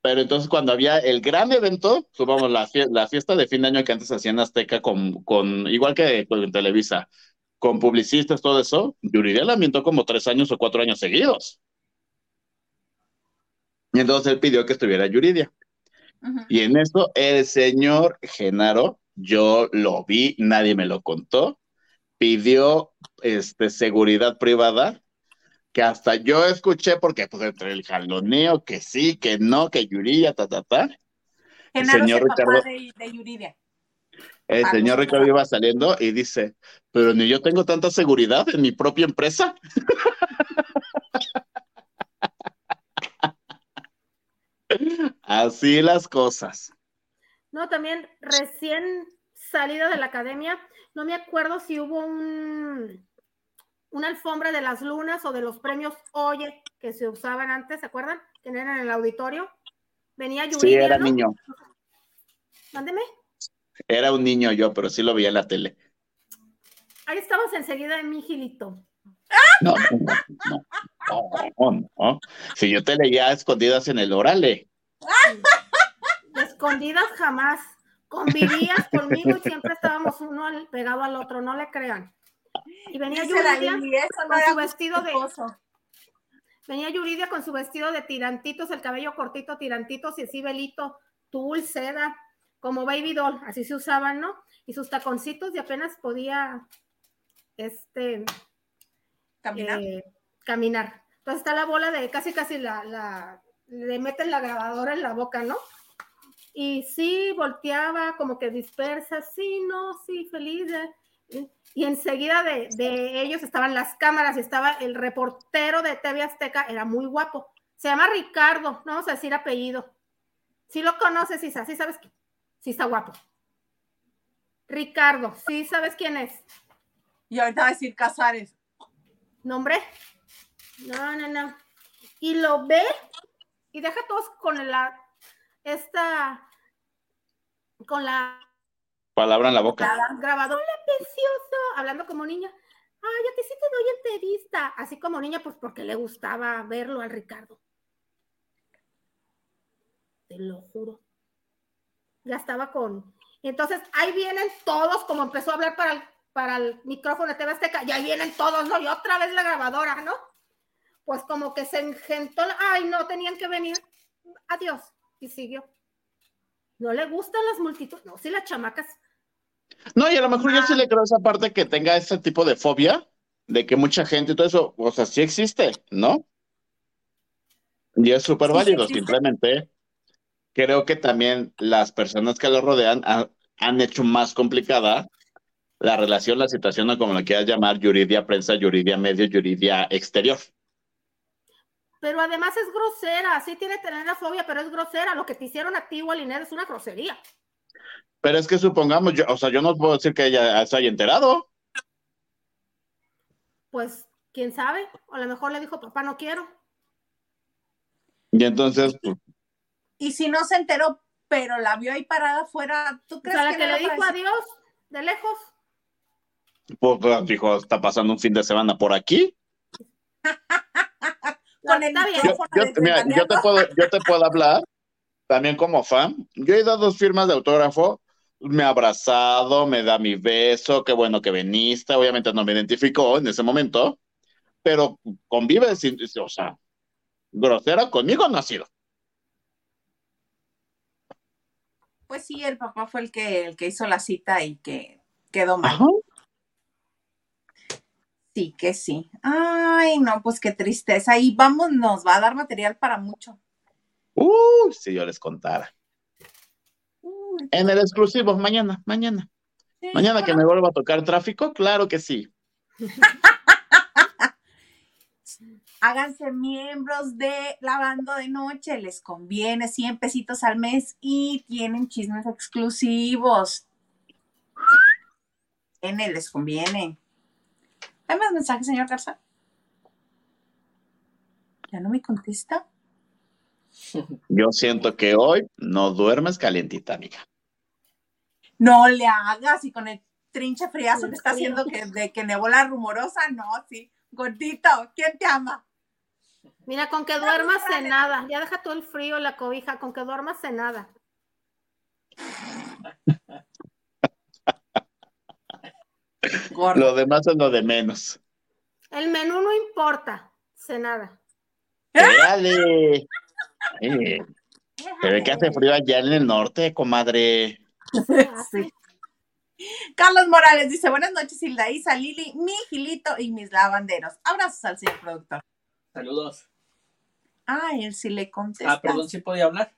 Pero entonces cuando había el gran evento, supongamos la, la fiesta de fin de año que antes hacían Azteca con, con igual que en Televisa, con publicistas, todo eso, Yuridia la ambientó como tres años o cuatro años seguidos. Y entonces él pidió que estuviera Yuridia. Y en eso el señor Genaro, yo lo vi, nadie me lo contó, pidió este, seguridad privada, que hasta yo escuché, porque pues entre el jaloneo, que sí, que no, que Yuridia, ta, ta, ta. el señor Ricardo, de, Yuridia. El señor Ricardo iba saliendo y dice, pero ni yo tengo tanta seguridad en mi propia empresa. Así las cosas. No, también recién salida de la academia, no me acuerdo si hubo un, una alfombra de las lunas o de los premios Oye que se usaban antes, ¿se acuerdan? Que eran en el auditorio. Venía Yuridia, Sí, era niño. Mándeme. Era un niño yo, pero sí lo veía en la tele. Ahí estamos enseguida en mi gilito. No, no, no, no, Si yo te leía escondidas en el órale. Escondidas jamás. Convivías conmigo y siempre estábamos uno pegado al otro, no le crean. Y venía Yuridia con su vestido de. Venía Yuridia con su vestido de tirantitos, el cabello cortito, tirantitos y así velito, tul, seda, como baby doll, así se usaban, ¿no? Y sus taconcitos y apenas podía este caminar. Eh, caminar. Entonces está la bola de casi, casi la, la, le meten la grabadora en la boca, ¿no? Y sí, volteaba como que dispersa, sí, no, sí, feliz. Y enseguida de, de ellos estaban las cámaras y estaba el reportero de TV Azteca, era muy guapo. Se llama Ricardo, no vamos a decir apellido. Si lo conoces, Isa, sí sabes que sí está guapo. Ricardo, sí sabes quién es. Y ahorita va a decir Casares. ¿Nombre? No, no, no. Y lo ve y deja todos con la, esta, con la Palabra en la boca. la grabadora precioso, hablando como niña. Ay, a ti sí te doy entrevista. Así como niña, pues porque le gustaba verlo al Ricardo. Te lo juro. Ya estaba con. Entonces ahí vienen todos, como empezó a hablar para el, para el micrófono de TV Azteca, y ahí vienen todos, ¿no? Y otra vez la grabadora, ¿no? Pues como que se engentó, ay, no, tenían que venir. Adiós. Y siguió. No le gustan las multitudes, no, sí las chamacas. No, y a lo mejor yo sí le creo esa parte que tenga ese tipo de fobia, de que mucha gente y todo eso, o sea, sí existe, ¿no? Y es súper Sí, sí válido, simplemente creo que también las personas que lo rodean ha- han hecho más complicada la relación, la situación, o como lo quieras llamar, yuridia prensa, yuridia medio, yuridia exterior. Pero además es grosera, sí tiene tenerafobia, pero es grosera. Lo que te hicieron a ti, Waliner, es una grosería. Pero es que supongamos, yo, o sea, yo no puedo decir que ella se haya enterado. Pues, quién sabe, o a lo mejor le dijo, papá, no quiero. Y entonces, pues, Y si no se enteró, pero la vio ahí parada afuera, ¿tú O crees sea, la que, le dijo adiós de lejos. pues, dijo, está pasando un fin de semana por aquí. Con el. Yo, yo- mira, yo te puedo, yo te puedo hablar también como fan. Yo he dado dos firmas de autógrafo, me ha abrazado, me da mi beso, qué bueno que veniste. Obviamente no me identificó en ese momento, pero convive sin, o sea, grosera conmigo no ha sido. Pues sí, el papá fue el que, el que hizo la cita y que quedó mal. Ajá. Sí, que sí. Ay, no, pues qué tristeza. Y vamos, nos va a dar material para mucho. Uy, si yo les contara. En el exclusivo, mañana, mañana. sí, Mañana que me vuelva a tocar tráfico, claro que sí. Háganse miembros de Lavando de Noche, les conviene 100 pesitos al mes y tienen chismes exclusivos. En les conviene. ¿Hay más mensajes, señor Garza? ¿Ya no me contesta? Yo siento que hoy no duermes calientita, amiga. No le hagas y con el trinche friazo que está haciendo que, de que nevó la rumorosa, no, sí. Gordito, ¿quién te ama? Mira, con que duermas en nada. Ya deja todo el frío, la cobija, con que duermas en nada. Gordo. Lo demás es lo de menos. El menú no importa, cenada. Dale. Eh, se ve que hace frío allá en el norte, comadre. Sí. Carlos Morales dice, buenas noches, Hilda Isa, Lili, mi Gilito y mis lavanderos. Abrazos al señor productor. Saludos. Ah, él sí le contesta. Ah, perdón, ¿sí podía hablar?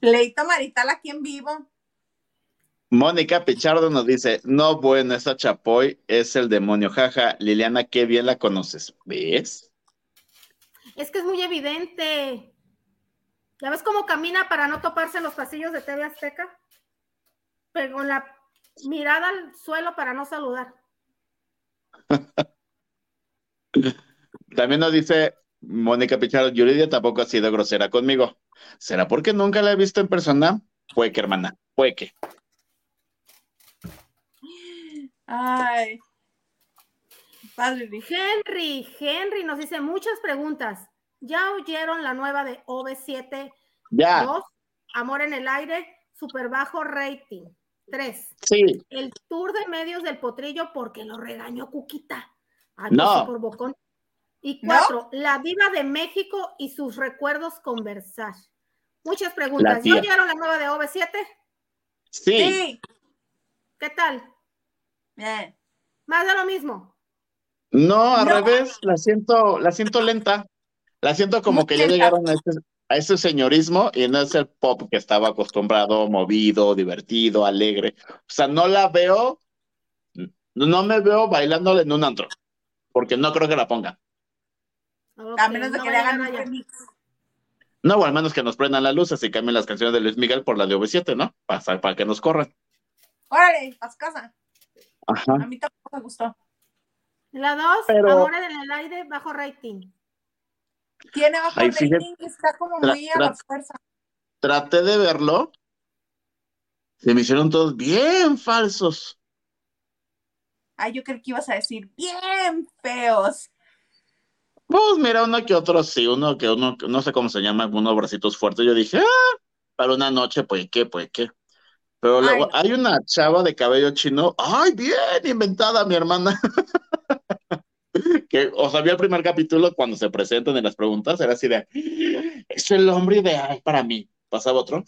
Leito Marital aquí en vivo. Mónica Pichardo nos dice, no, bueno, esa Chapoy es el demonio, jaja. Liliana, qué bien la conoces. ¿Ves? Es que es muy evidente. ¿Ya ves cómo camina para no toparse en los pasillos de TV Azteca? Pero con la mirada al suelo para no saludar. También nos dice Mónica Pichardo, Yuridia tampoco ha sido grosera conmigo. ¿Será porque nunca la he visto en persona? Puede que, hermana, puede que. Ay. Padre. Henry, Henry nos dice muchas preguntas. ¿Ya oyeron la nueva de OV7 Ya, 2? Amor en el aire, super bajo rating. 3. sí. El tour de medios del potrillo porque lo regañó Cuquita. Ay, No. pues por bocón. Y ¿No? cuatro, la diva de México y sus recuerdos conversar. Muchas preguntas. ¿Ya oyeron la nueva de OV7? Sí, Sí. ¿Qué tal? Bien. Más de lo mismo. No, al No. revés, la siento, la siento lenta. La siento como Muy que ya llegaron a ese, a ese señorismo y no es el pop que estaba acostumbrado, movido, divertido, alegre. O sea, no la veo, no me veo bailándola en un antro, porque no creo que la pongan. Ok, A menos de no que le hagan un remix. No, o al menos que nos prendan las luces y cambien las canciones de Luis Miguel por la de V7, ¿no? Para, para que nos corran. Órale, a su casa. Ajá. A mí tampoco me gustó. La dos, Pero- Amores en el aire, bajo rating. Tiene bajo Ay, rating fíjate. y está como Tra- muy a la fuerza. Traté de verlo. Se me hicieron todos bien falsos. Ay, yo creo que ibas a decir bien feos. Pues mira, uno que otro sí, uno que uno, no sé cómo se llama, unos bracitos fuertes. Yo dije, ah, para una noche, pues qué, pues qué. Pero luego hay una chava de cabello chino, ay, bien inventada, mi hermana. Que, o sea, vi el primer capítulo cuando se presentan en las preguntas, era así de, es el hombre ideal para mí. Pasaba otro,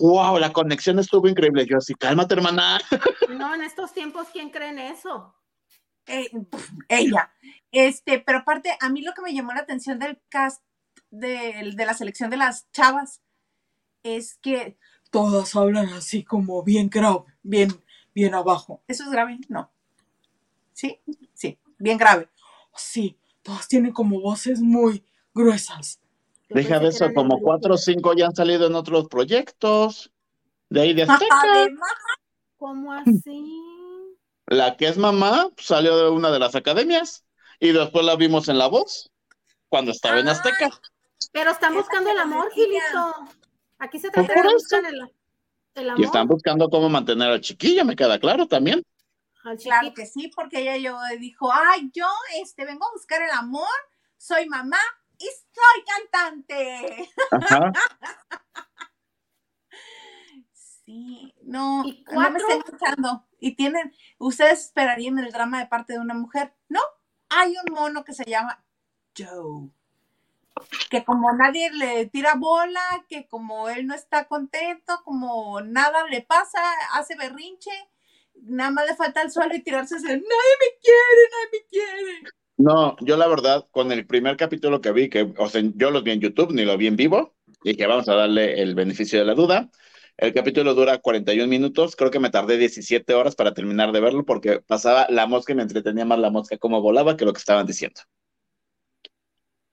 wow, la conexión estuvo increíble. Yo así, cálmate, hermana. No, en estos tiempos, ¿quién cree en eso? Eh, ella. Este, pero aparte, a mí lo que me llamó la atención del cast de, de la selección de las chavas es que todas hablan así como bien grave, bien, bien abajo. ¿Eso es grave? No. ¿Sí? Sí, bien grave. Sí, todas tienen como voces muy gruesas. Deja de eso, como cuatro o cinco ya han salido en otros proyectos. De ahí de Azteca. ¿Cómo así? La que es mamá salió de una de las academias y después la vimos en La Voz cuando estaba en Ay, Azteca. Pero están buscando el amor. Gilito. Aquí se trata de buscar el, el amor Y están buscando cómo mantener al chiquillo, me queda claro también. al Claro que sí, porque ella yo dijo, ay, yo este, vengo a buscar el amor, soy mamá y soy cantante. Ajá. Sí, no, ¿Y no me cuatro? estoy escuchando. Y tienen, ustedes esperarían el drama de parte de una mujer, ¿no? Hay un mono que se llama Joe, que como nadie le tira bola, que como él no está contento, como nada le pasa, hace berrinche, nada más le falta el suelo y tirarse ese, nadie me quiere, nadie me quiere. No, yo la verdad, con el primer capítulo que vi, que, o sea, yo los vi en YouTube, ni lo vi en vivo, y que vamos a darle el beneficio de la duda. El capítulo dura 41 minutos, creo que me tardé 17 horas para terminar de verlo porque pasaba la mosca y me entretenía más la mosca como volaba que lo que estaban diciendo.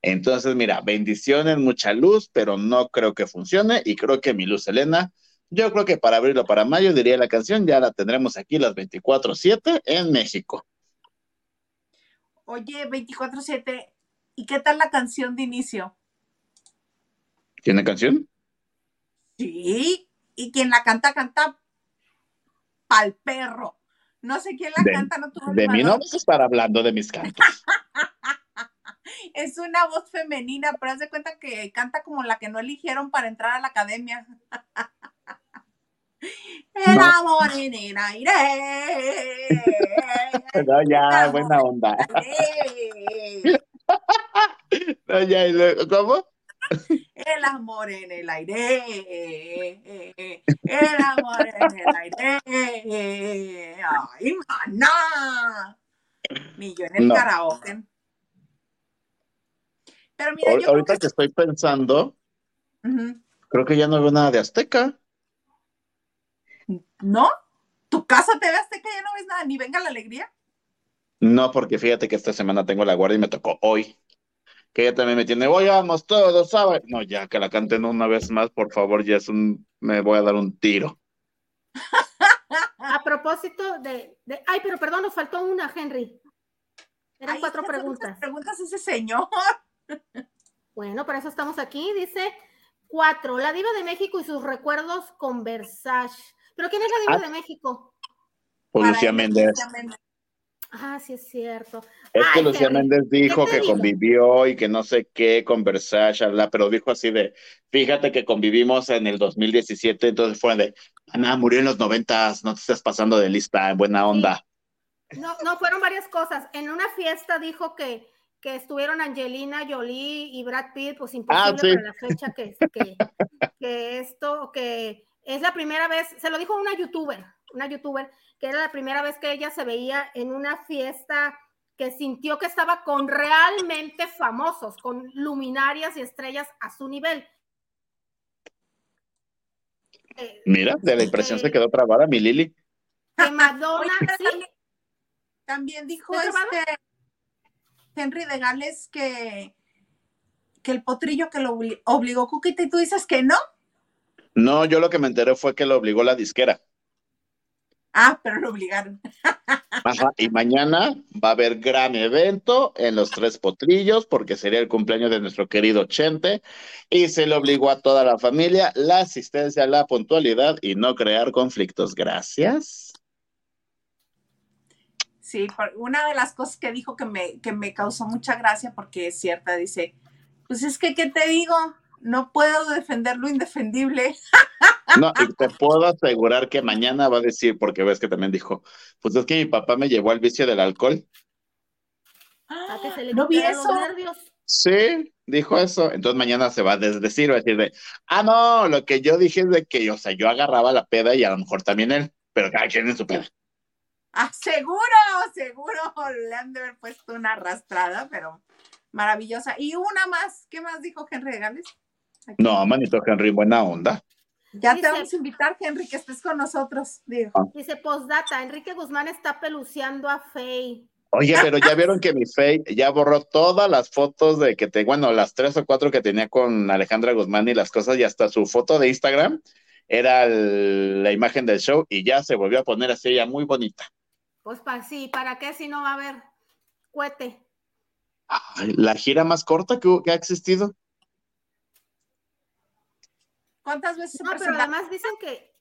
Entonces, mira, bendiciones, mucha luz, pero no creo que funcione y creo que mi luz Elena, yo creo que para abril o para mayo diría la canción, ya la tendremos aquí las 24/7 en México. Oye, 24-7, ¿y qué tal la canción de inicio? ¿Tiene canción? Sí, y quien la canta, canta pa'l perro. No sé quién la De- canta, no tuve el De mí no vas a estar hablando de mis cantos. Es una voz femenina, pero haz de cuenta que canta como la que no eligieron para entrar a la academia. El No. amor en el aire. No, ya, buena onda. No, ya, ¿cómo? El amor en el aire. El amor en el aire. Ay, mana. Ni yo en el No. karaoke. Pero mira, Ahor- yo creo Ahorita que... que estoy pensando, creo que ya no veo nada de Azteca. ¿No? ¿Tu casa te ve que ya no ves nada? Ni venga la alegría. No, porque fíjate que esta semana tengo la guardia y me tocó hoy. Que ella también me tiene, hoy vamos todos, ¿sabes? No, ya que la canten una vez más, por favor, ya es un, me voy a dar un tiro. A propósito de, de- Ay, pero perdón, nos faltó una, Henry. Eran Ay, cuatro preguntas. preguntas ese señor. Bueno, para eso estamos aquí. Dice cuatro. La diva de México y sus recuerdos con Versace. ¿Pero quién es la diva Ah. de México? Pues Lucía Méndez. Ah, sí es cierto. Es que Lucía Méndez dijo ¿qué te que digo? convivió y que no sé qué con Versace, pero dijo así de, fíjate que convivimos en el 2017, entonces fue de, Ana, murió en los noventas, no te estés pasando de lista, en buena onda. No, no, fueron varias cosas. En una fiesta dijo que, que estuvieron Angelina Jolie y Brad Pitt, pues imposible Ah, sí. para la fecha que, que, que esto, que es la primera vez, se lo dijo una youtuber, una youtuber, que era la primera vez que ella se veía en una fiesta que sintió que estaba con realmente famosos, con luminarias y estrellas a su nivel. Eh, Mira, de la impresión se quedó trabada mi Lili. Que Madonna, también, dijo este Henry de Gales que, que el potrillo que lo obligó Cuquita y tú dices que no. No, yo lo que me enteré fue que lo obligó la disquera. Ah, pero lo obligaron. Ajá, y mañana va a haber gran evento en los Tres Potrillos porque sería el cumpleaños de nuestro querido Chente y se le obligó a toda la familia la asistencia, la puntualidad y no crear conflictos. Gracias. Sí, una de las cosas que dijo que me, que me causó mucha gracia porque es cierta, dice, pues es que, ¿qué te digo? No puedo defender lo indefendible. No, y te puedo asegurar que mañana va a decir, porque ves que también dijo, pues es que mi papá me llevó al vicio del alcohol. Ah, que se le no vi eso. Nervios. Sí, dijo eso. Entonces mañana se va a desdecir, va a decir de, ah, no, lo que yo dije es de que, o sea, yo agarraba la peda y a lo mejor también él, pero cada quien en su peda. Ah, seguro, seguro le han de haber puesto una arrastrada, pero maravillosa. Y una más, ¿qué más dijo Henry Gales? No, manito Henry, buena onda. Ya te vamos a invitar, Henry, que estés con nosotros. Digo. Ah. Dice postdata, Enrique Guzmán está peluceando a Fey. Oye, pero ya vieron que mi Fey ya borró todas las fotos de que te, bueno, las tres o cuatro que tenía con Alejandra Guzmán y las cosas, y hasta su foto de Instagram era la imagen del show y ya se volvió a poner así ella muy bonita. Pues para sí, ¿para qué si no va a haber cohete? la gira más corta que, que ha existido. ¿Cuántas veces? No, pero además dicen que.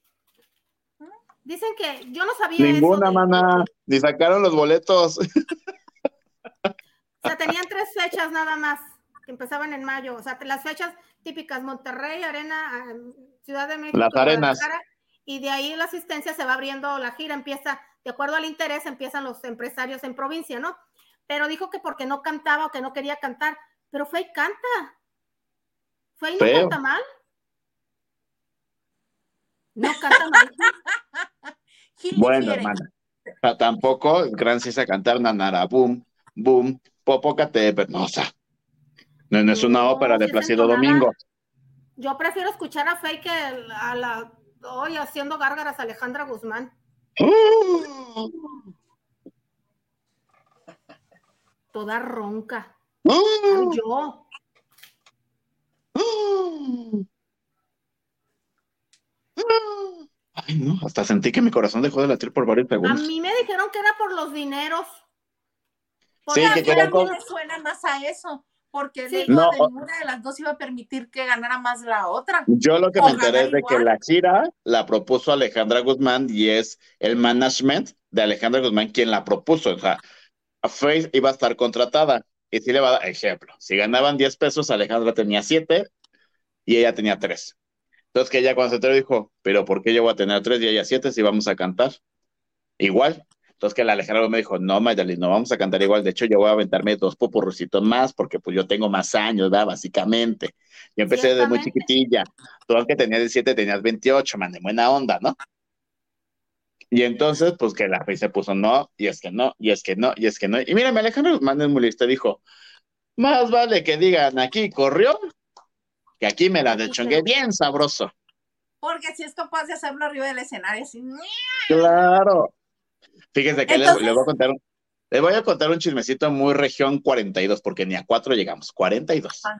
Dicen que yo no sabía. Ninguna, eso mana. Ni sacaron los boletos. O sea, tenían tres fechas nada más, que empezaban en mayo. O sea, las fechas típicas: Monterrey, Arena, Ciudad de México. Las arenas. Y de ahí la asistencia se va abriendo, la gira empieza, de acuerdo al interés, empiezan los empresarios en provincia, ¿no? Pero dijo que porque no cantaba o que no quería cantar. Pero Fey canta. Fey no canta mal. No canta mal. bueno, hermana. Tampoco gracias a cantar Nanara, boom, boom, Popocate Pernosa. No, no es una ópera de Placido Domingo. Yo prefiero escuchar a Fey que a la hoy haciendo gárgaras Alejandra Guzmán. Toda ronca. yo. Ay, no, hasta sentí que mi corazón dejó de latir por varios segundos. A mí me dijeron que era por los dineros. sí, que a mí me suena más a eso, porque sí. no, una de las dos iba a permitir que ganara más la otra. Yo lo que me enteré es de que la gira la propuso Alejandra Guzmán y es el management de Alejandra Guzmán quien la propuso. O sea, Face iba a estar contratada. Y si le va a dar ejemplo. Si ganaban 10 pesos, Alejandra tenía 7 y ella tenía 3. Entonces que ella cuando se enteró dijo, pero ¿por qué yo voy a tener tres y ella siete si vamos a cantar? Igual. Entonces que la Alejandra me dijo, no, Magdalena, no vamos a cantar igual. De hecho, yo voy a aventarme dos popurrucitos más porque pues yo tengo más años, ¿verdad? Básicamente. Yo empecé desde muy chiquitilla. Tú aunque tenías 17, tenías 28, man, de buena onda, ¿no? Y entonces, pues que la fe se puso no, y es que no, y es que no, y es que no. Y mira, Alejandro Guzmán es muy listo, dijo, más vale que digan aquí corrió que aquí me la deschongué bien sabroso. Porque si es capaz de hacerlo arriba del escenario, así. Claro. Fíjense que les, voy a contar un, les voy a contar un chismecito muy región 42, porque ni a cuatro llegamos, 42. Ah.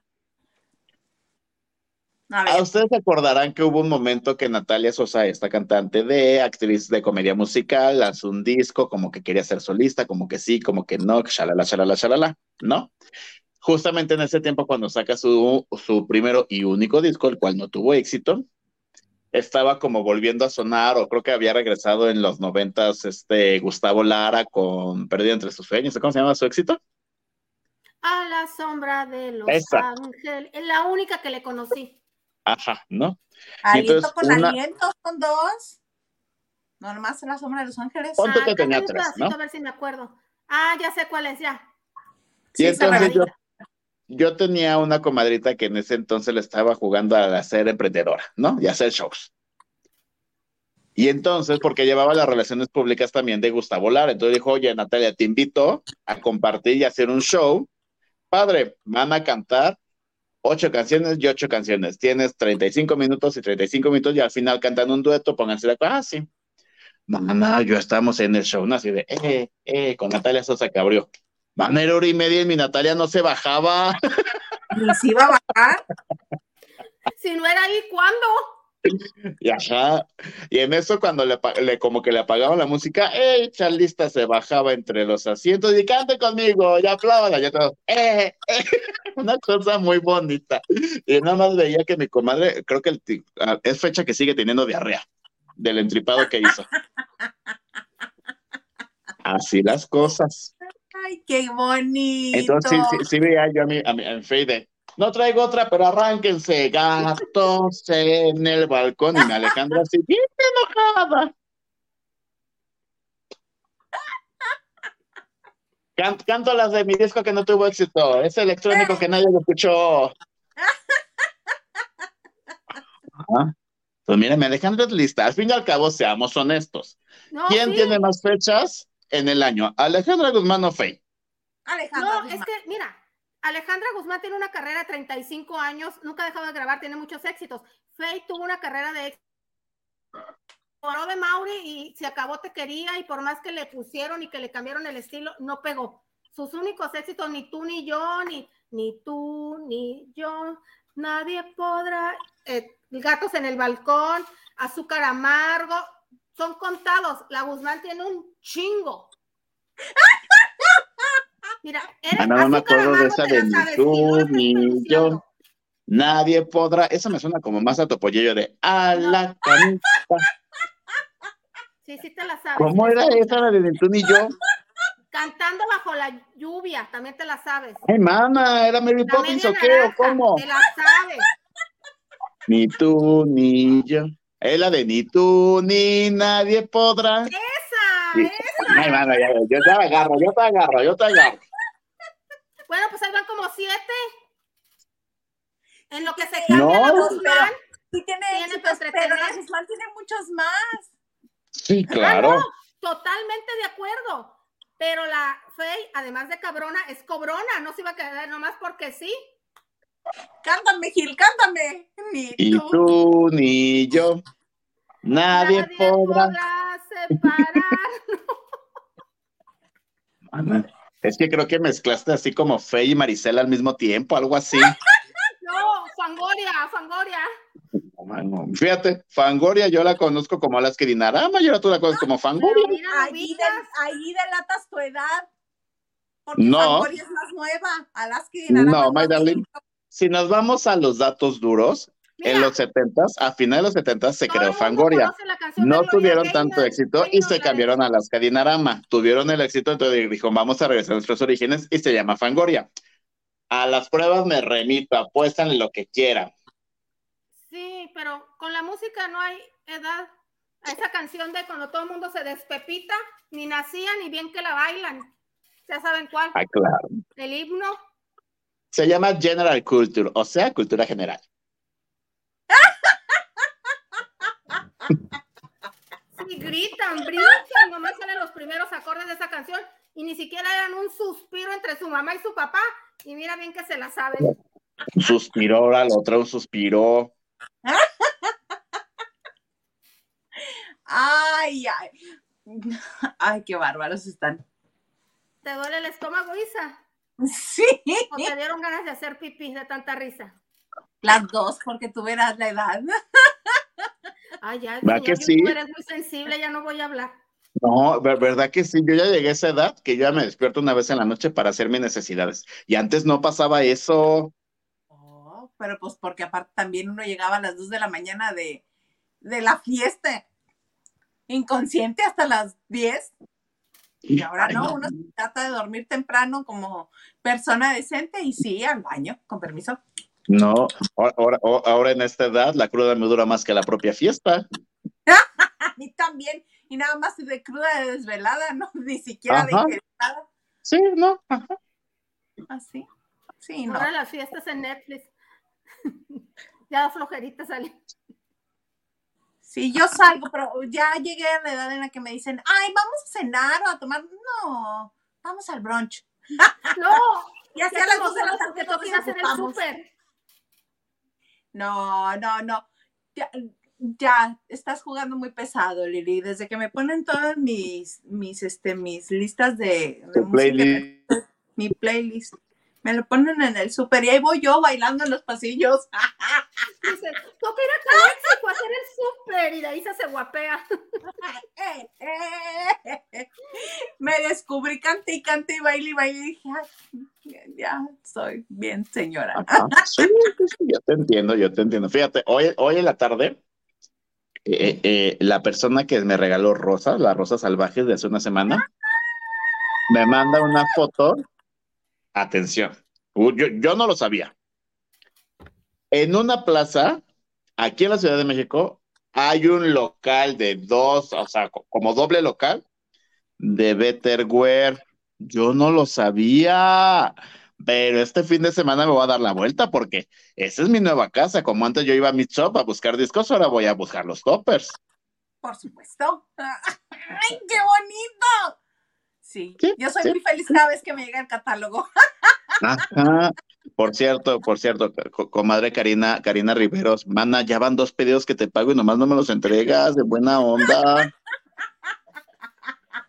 A, ustedes se acordarán que hubo un momento que Natalia Sosa, esta cantante de actriz de comedia musical, lanzó un disco como que quería ser solista, como que sí, como que no, shalala, shalala, shalala, ¿no? justamente en ese tiempo cuando saca su, su primero y único disco, el cual no tuvo éxito, estaba como volviendo a sonar, o creo que había regresado en los noventas, este Gustavo Lara con Perdido entre sus sueños, ¿cómo se llama su éxito? A la sombra de los ángeles, es la única que le conocí. Ajá, ¿no? Aliento con aliento, con dos. No, nomás la sombra de los ángeles. ¿Cuánto que tenía tres, ¿no? A ver si me acuerdo. Ah, ya sé cuál es, ya. Y entonces yo, yo tenía una comadrita que en ese entonces le estaba jugando a ser emprendedora, ¿no? Y hacer shows. Y entonces, porque llevaba las relaciones públicas también de Gustavo Lara, entonces dijo, oye, Natalia, te invito a compartir y hacer un show. Padre, van a cantar ocho canciones y ocho canciones. Tienes 35 minutos y 35 minutos y al final cantan un dueto, pónganse de acuerdo. Ah, sí. Mamá, yo estamos en el show, ¿no? Así de, eh, eh, con Natalia Sosa que abrió. Van a hora y media y mi Natalia no se bajaba. Ni se iba a bajar. Si no era ahí, ¿cuándo? Y ajá, y en eso cuando le, le como que le apagaban la música, ¡ey! Charlista se bajaba entre los asientos y cante conmigo, y aplauda, y todos, ¡eh! eh". Una cosa muy bonita. Y nada más veía que mi comadre, creo que el, es fecha que sigue teniendo diarrea del entripado que hizo. Así las cosas. Ay, qué bonito. Entonces sí, sí, veía yo a mi, a mi en Fade, no traigo otra, pero arránquense, gatos en el balcón. Y me Alejandra así, bien enojada. canto las de mi disco que no tuvo éxito. Es electrónico que nadie lo escuchó. Pues mira, mi Alejandra es lista. Al fin y al cabo, seamos honestos. ¿Quién tiene más fechas en el año? ¿Alejandra Guzmán o Fey? Alejandra no, es que, mira, Alejandra Guzmán tiene una carrera de 35 años, nunca ha dejado de grabar, tiene muchos éxitos. Faye tuvo una carrera de éxito. Poró de Mauri y se acabó Te Quería y por más que le pusieron y que le cambiaron el estilo, no pegó. Sus únicos éxitos, ni tú ni yo, ni, ni tú ni yo, nadie podrá. Eh, gatos en el balcón, azúcar amargo, son contados. La Guzmán tiene un chingo. Mira, eres ah, no me acuerdo de esa de ni tú ni yo. Nadie podrá. Eso me suena como más a topollillo de a la canita. Sí, sí te la sabes. ¿Cómo era esa la de ni tú ni yo? Cantando bajo la lluvia, también te la sabes. Ay, mamá, ¿era Mary Poppins o qué? ¿O cómo? Te la sabes. Ni tú ni yo. Es la de ni tú ni nadie podrá. Esa, esa. Ay, ya, yo te agarro, yo te agarro, yo te agarro. Bueno, pues ahí van como siete. En lo que se cambia no, la Guzmán. Sí tiene, tiene éxitos, pero la Guzmán tiene muchos más. Sí, claro. Ah, no, totalmente de acuerdo. Pero la Fey, además de cabrona, es cobrona. No se iba a quedar nomás porque sí. Cántame, Gil, cántame. Ni y tú, ni yo. Nadie, Nadie podrá... podrá separarnos. Es que creo que mezclaste así como Fe y Maricela al mismo tiempo, algo así. no, Fangoria, Fangoria. fíjate, Fangoria yo la conozco como Alaska Dinarama, yo tú la conoces como Fangoria. Ahí, ahí delatas tu edad. Porque no. Fangoria es más nueva. Alaska Dinarama. No, my darling. Si nos vamos a los datos duros, en los 70 a finales de los 70 se creó Fangoria. No tuvieron tanto éxito y se cambiaron a las Dinarama. Tuvieron el éxito, entonces dijo, vamos a regresar a nuestros orígenes y se llama Fangoria. A las pruebas me remito, apuestan lo que quieran. Sí, pero con la música no hay edad. esa canción de cuando todo el mundo se despepita, ni nacían ni bien que la bailan. Ya saben cuál. Ah, claro. El himno. Se llama General Culture, o sea, cultura general. Sí, gritan, brincan, nomás salen los primeros acordes de esa canción y ni siquiera eran un suspiro entre su mamá y su papá. Y mira bien que se la saben. Un suspiró, la otra un suspiró. Ay, ay. Ay, qué bárbaros están. ¿Te duele el estómago, Isa? Sí. ¿O te dieron ganas de hacer pipí de tanta risa? Las dos, porque tú verás la edad. Ah, ya, ¿verdad que sí? Tú eres muy sensible, ya no voy a hablar. No, verdad que sí, yo ya llegué a esa edad que yo ya me despierto una vez en la noche para hacer mis necesidades. Y antes no pasaba eso. Oh, pero pues porque aparte también uno llegaba a las dos de la mañana de, de la fiesta, inconsciente hasta las 10. Y ahora no, uno trata de dormir temprano como persona decente y sí, al baño, con permiso. No, ahora, ahora en esta edad la cruda me dura más que la propia fiesta. A mí también, y nada más de cruda de desvelada, ¿no? Ni siquiera de ingestada. Sí, no, ajá. Así, ¿Ah, sí, no. Ahora las fiestas en Netflix. ya flojerita sale. Sí, yo salgo, pero ya llegué a la edad en la que me dicen, ay, vamos a cenar o a tomar. No, vamos al brunch. No, ya a las dos de la tarde todos hacer el súper. No, no, no. Ya, ya, estás jugando muy pesado, Lili. Desde que me ponen todas mis, mis, este, mis listas de, de música, playlist. mi playlist, me lo ponen en el súper y ahí voy yo bailando en los pasillos. Dice, toca ir a Calexico a hacer el súper y de ahí se hace guapea. Eh, eh. Me descubrí, canté y canté y bailé y bailé y dije, "Ay, ya soy bien señora. Ajá. Sí, sí, sí, yo te entiendo, yo te entiendo. Fíjate, hoy, hoy en la tarde, eh, eh, la persona que me regaló rosas, las rosas salvajes de hace una semana, me manda una foto. Atención, uh, yo, no lo sabía. En una plaza, aquí en la Ciudad de México, hay un local de dos, o sea, co- como doble local de Betterware. Yo no lo sabía, pero este fin de semana me voy a dar la vuelta porque esa es mi nueva casa. Como antes yo iba a mi shop a buscar discos, ahora voy a buscar los toppers. Por supuesto. ¡Ay, qué bonito! Sí, Sí, yo soy sí. muy feliz cada vez que me llega el catálogo. Ajá. Por cierto, por cierto, co- comadre Karina, Karina Riveros, mana, ya van dos pedidos que te pago y nomás no me los entregas, de buena onda.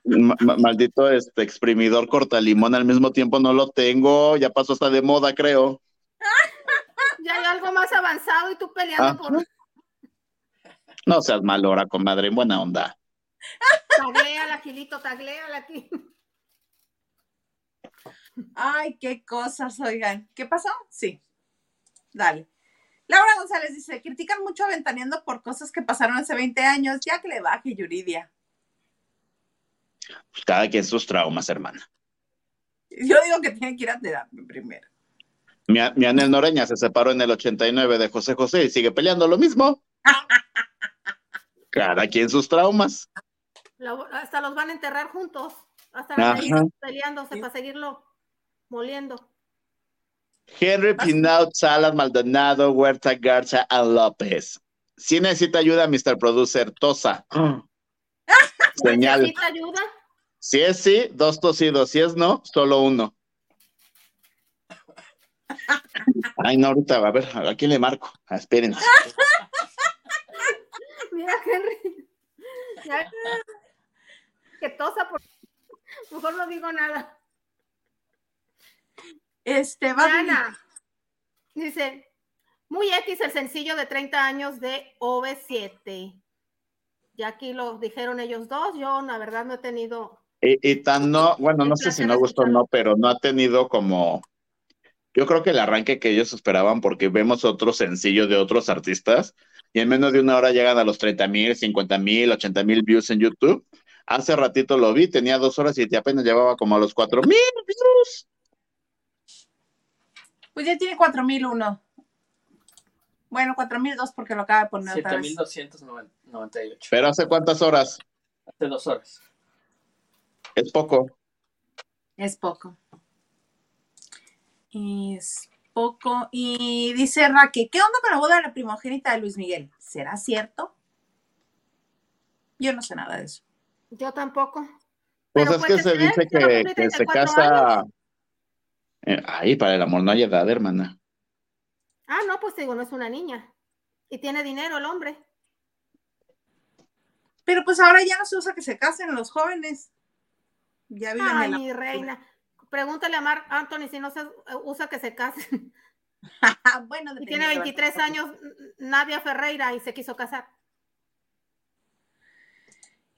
Ma- ma- maldito este exprimidor corta limón al mismo tiempo no lo tengo, ya pasó hasta de moda, creo. Ya hay algo más avanzado y tú peleando Ajá. por No seas malora, comadre, en buena onda. Tagléala, Gilito, tagléala aquí. Ay, qué cosas, oigan. ¿Qué pasó? Sí. Dale. Laura González dice, critican mucho a Ventaneando por cosas que pasaron hace 20 años, ya que le baje Yuridia. Pues cada quien sus traumas, hermana. Yo digo que tiene que ir a terapia primero. Mi, mi Anel Noreña se separó en el 89 de José José y sigue peleando lo mismo. Cada quien sus traumas. Lo- hasta los van a enterrar juntos. Hasta Ajá. ahí peleándose para seguirlo moliendo. Henry Pinaut, Salas, Maldonado, Huerta, Garza y López. Si necesita ayuda, Mr. Producer, tosa. Señal. ¿Necesita ayuda? Si es sí, dos tosidos. Si es no, solo uno. Ay, no, ahorita, a ver, ¿a quién le marco? Ah, espérense. Mira, Henry. Ya- Que tosa por. Mejor no digo nada. Este, va Ana dice: Muy X el sencillo de 30 años de OV7. Ya aquí lo dijeron ellos dos. Yo, la verdad, no he tenido. Y, y tan no, bueno, no sé si no gustó o no, pero no ha tenido como, yo creo que el arranque que ellos esperaban, porque vemos otros sencillos de otros artistas, y en menos de una hora llegan a los 30 mil, 50 mil, 80 mil views en YouTube. Hace ratito lo vi, tenía dos horas y apenas llevaba como a los 4 mil views. Pues ya tiene 4001. Bueno, 4002 porque lo acaba de poner otra vez. 7298. Pero hace cuántas horas? Hace dos horas. Es poco. Es poco. Es poco. Y dice Raque, ¿qué onda con la boda de la primogénita de Luis Miguel? ¿Será cierto? Yo no sé nada de eso. Yo tampoco. Pues Pero es que puede se dice que, que se 34 casa. Eh, Ay, para el amor no hay edad, hermana. Ah, no, pues digo, no es una niña. Y tiene dinero el hombre. Pero pues ahora ya no se usa que se casen los jóvenes. Ya viven Ay, en la... mi reina. Pregúntale a Mark Anthony si no se usa que se case. bueno, Y tiene de- 23 años Nadia Ferreira y se quiso casar.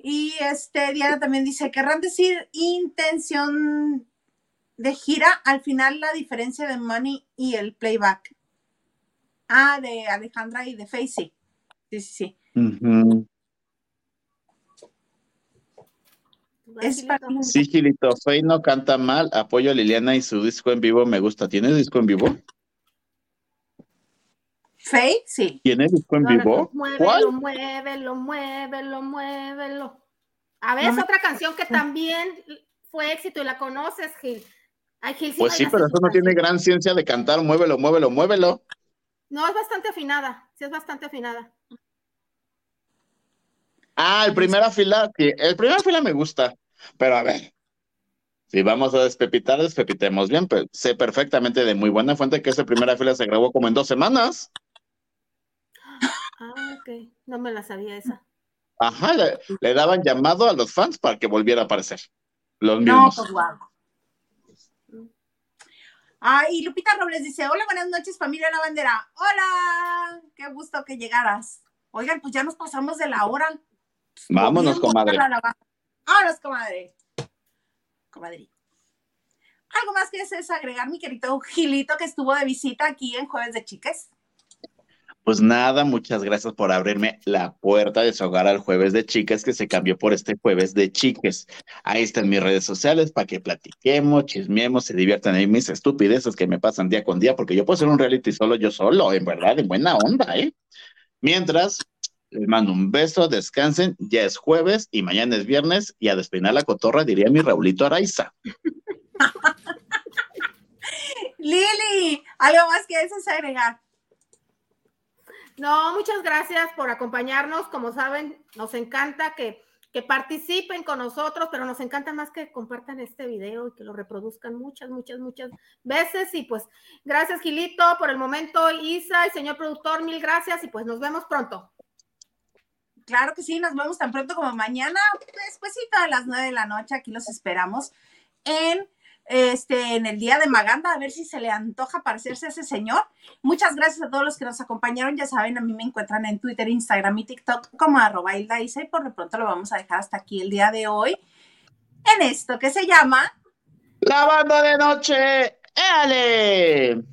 Y este, Diana también dice, querrán decir intención de gira, al final la diferencia de Money y el playback. Ah, de Alejandra y de Facey. Sí, sí, sí. Ujú. Es Brasilito. para- Sí, Gilito, Fey no canta mal, apoyo a Liliana y su disco en vivo me gusta. ¿Tiene disco en vivo? Faye, sí. ¿Tiene disco en Ahora, vivo? Muévelo, muévelo, muévelo, muévelo. A ver, No es me- otra canción que también fue éxito y la conoces, Gil. Ay, Gil, Pues sí, pero eso no tiene gran ciencia de cantar, muévelo, muévelo, muévelo. No, es bastante afinada. Sí, es bastante afinada. Ah, el primera fila, sí, el primera fila me gusta, pero a ver, si vamos a despepitar, despepitemos bien, pero sé perfectamente de muy buena fuente que esa primera fila se grabó como en dos semanas. Ok, no me la sabía esa. Ajá, le, le daban llamado a los fans para que volviera a aparecer. Los No, mismos. pues guau. Ah, y Lupita Robles dice, hola, buenas noches, familia La Bandera. Hola, qué gusto que llegaras. Oigan, pues ya nos pasamos de la hora. Vámonos, comadre. Vámonos, comadre. Comadre. ¿Algo más que desees agregar, mi querido Gilito, que estuvo de visita aquí en Jueves de Chiques? Pues nada, muchas gracias por abrirme la puerta de su hogar al jueves de chicas que se cambió por este jueves de chiques. Ahí están mis redes sociales para que platiquemos, chismeemos, se diviertan en mis estupideces que me pasan día con día, porque yo puedo ser un reality solo yo solo, en verdad, en buena onda, ¿eh? Mientras, les mando un beso, descansen, ya es jueves y mañana es viernes y a despeinar la cotorra diría mi Raulito Araiza. Lili, ¿algo más que desees agregar? No, muchas gracias por acompañarnos. Como saben, nos encanta que, que participen con nosotros, pero nos encanta más que compartan este video y que lo reproduzcan muchas, muchas, muchas veces. Y pues, gracias, Gilito, por el momento, Isa y señor productor, mil gracias y pues nos vemos pronto. Claro que sí, nos vemos tan pronto como mañana, despuesito a las nueve de la noche. Aquí los esperamos en este en el día de Maganda, a ver si se le antoja parecerse a ese señor. Muchas gracias a todos los que nos acompañaron. Ya saben, a mí me encuentran en Twitter, Instagram y TikTok como arroba Hilda Isa, y por lo pronto lo vamos a dejar hasta aquí el día de hoy en esto que se llama ¡La banda de noche! ¡Éale!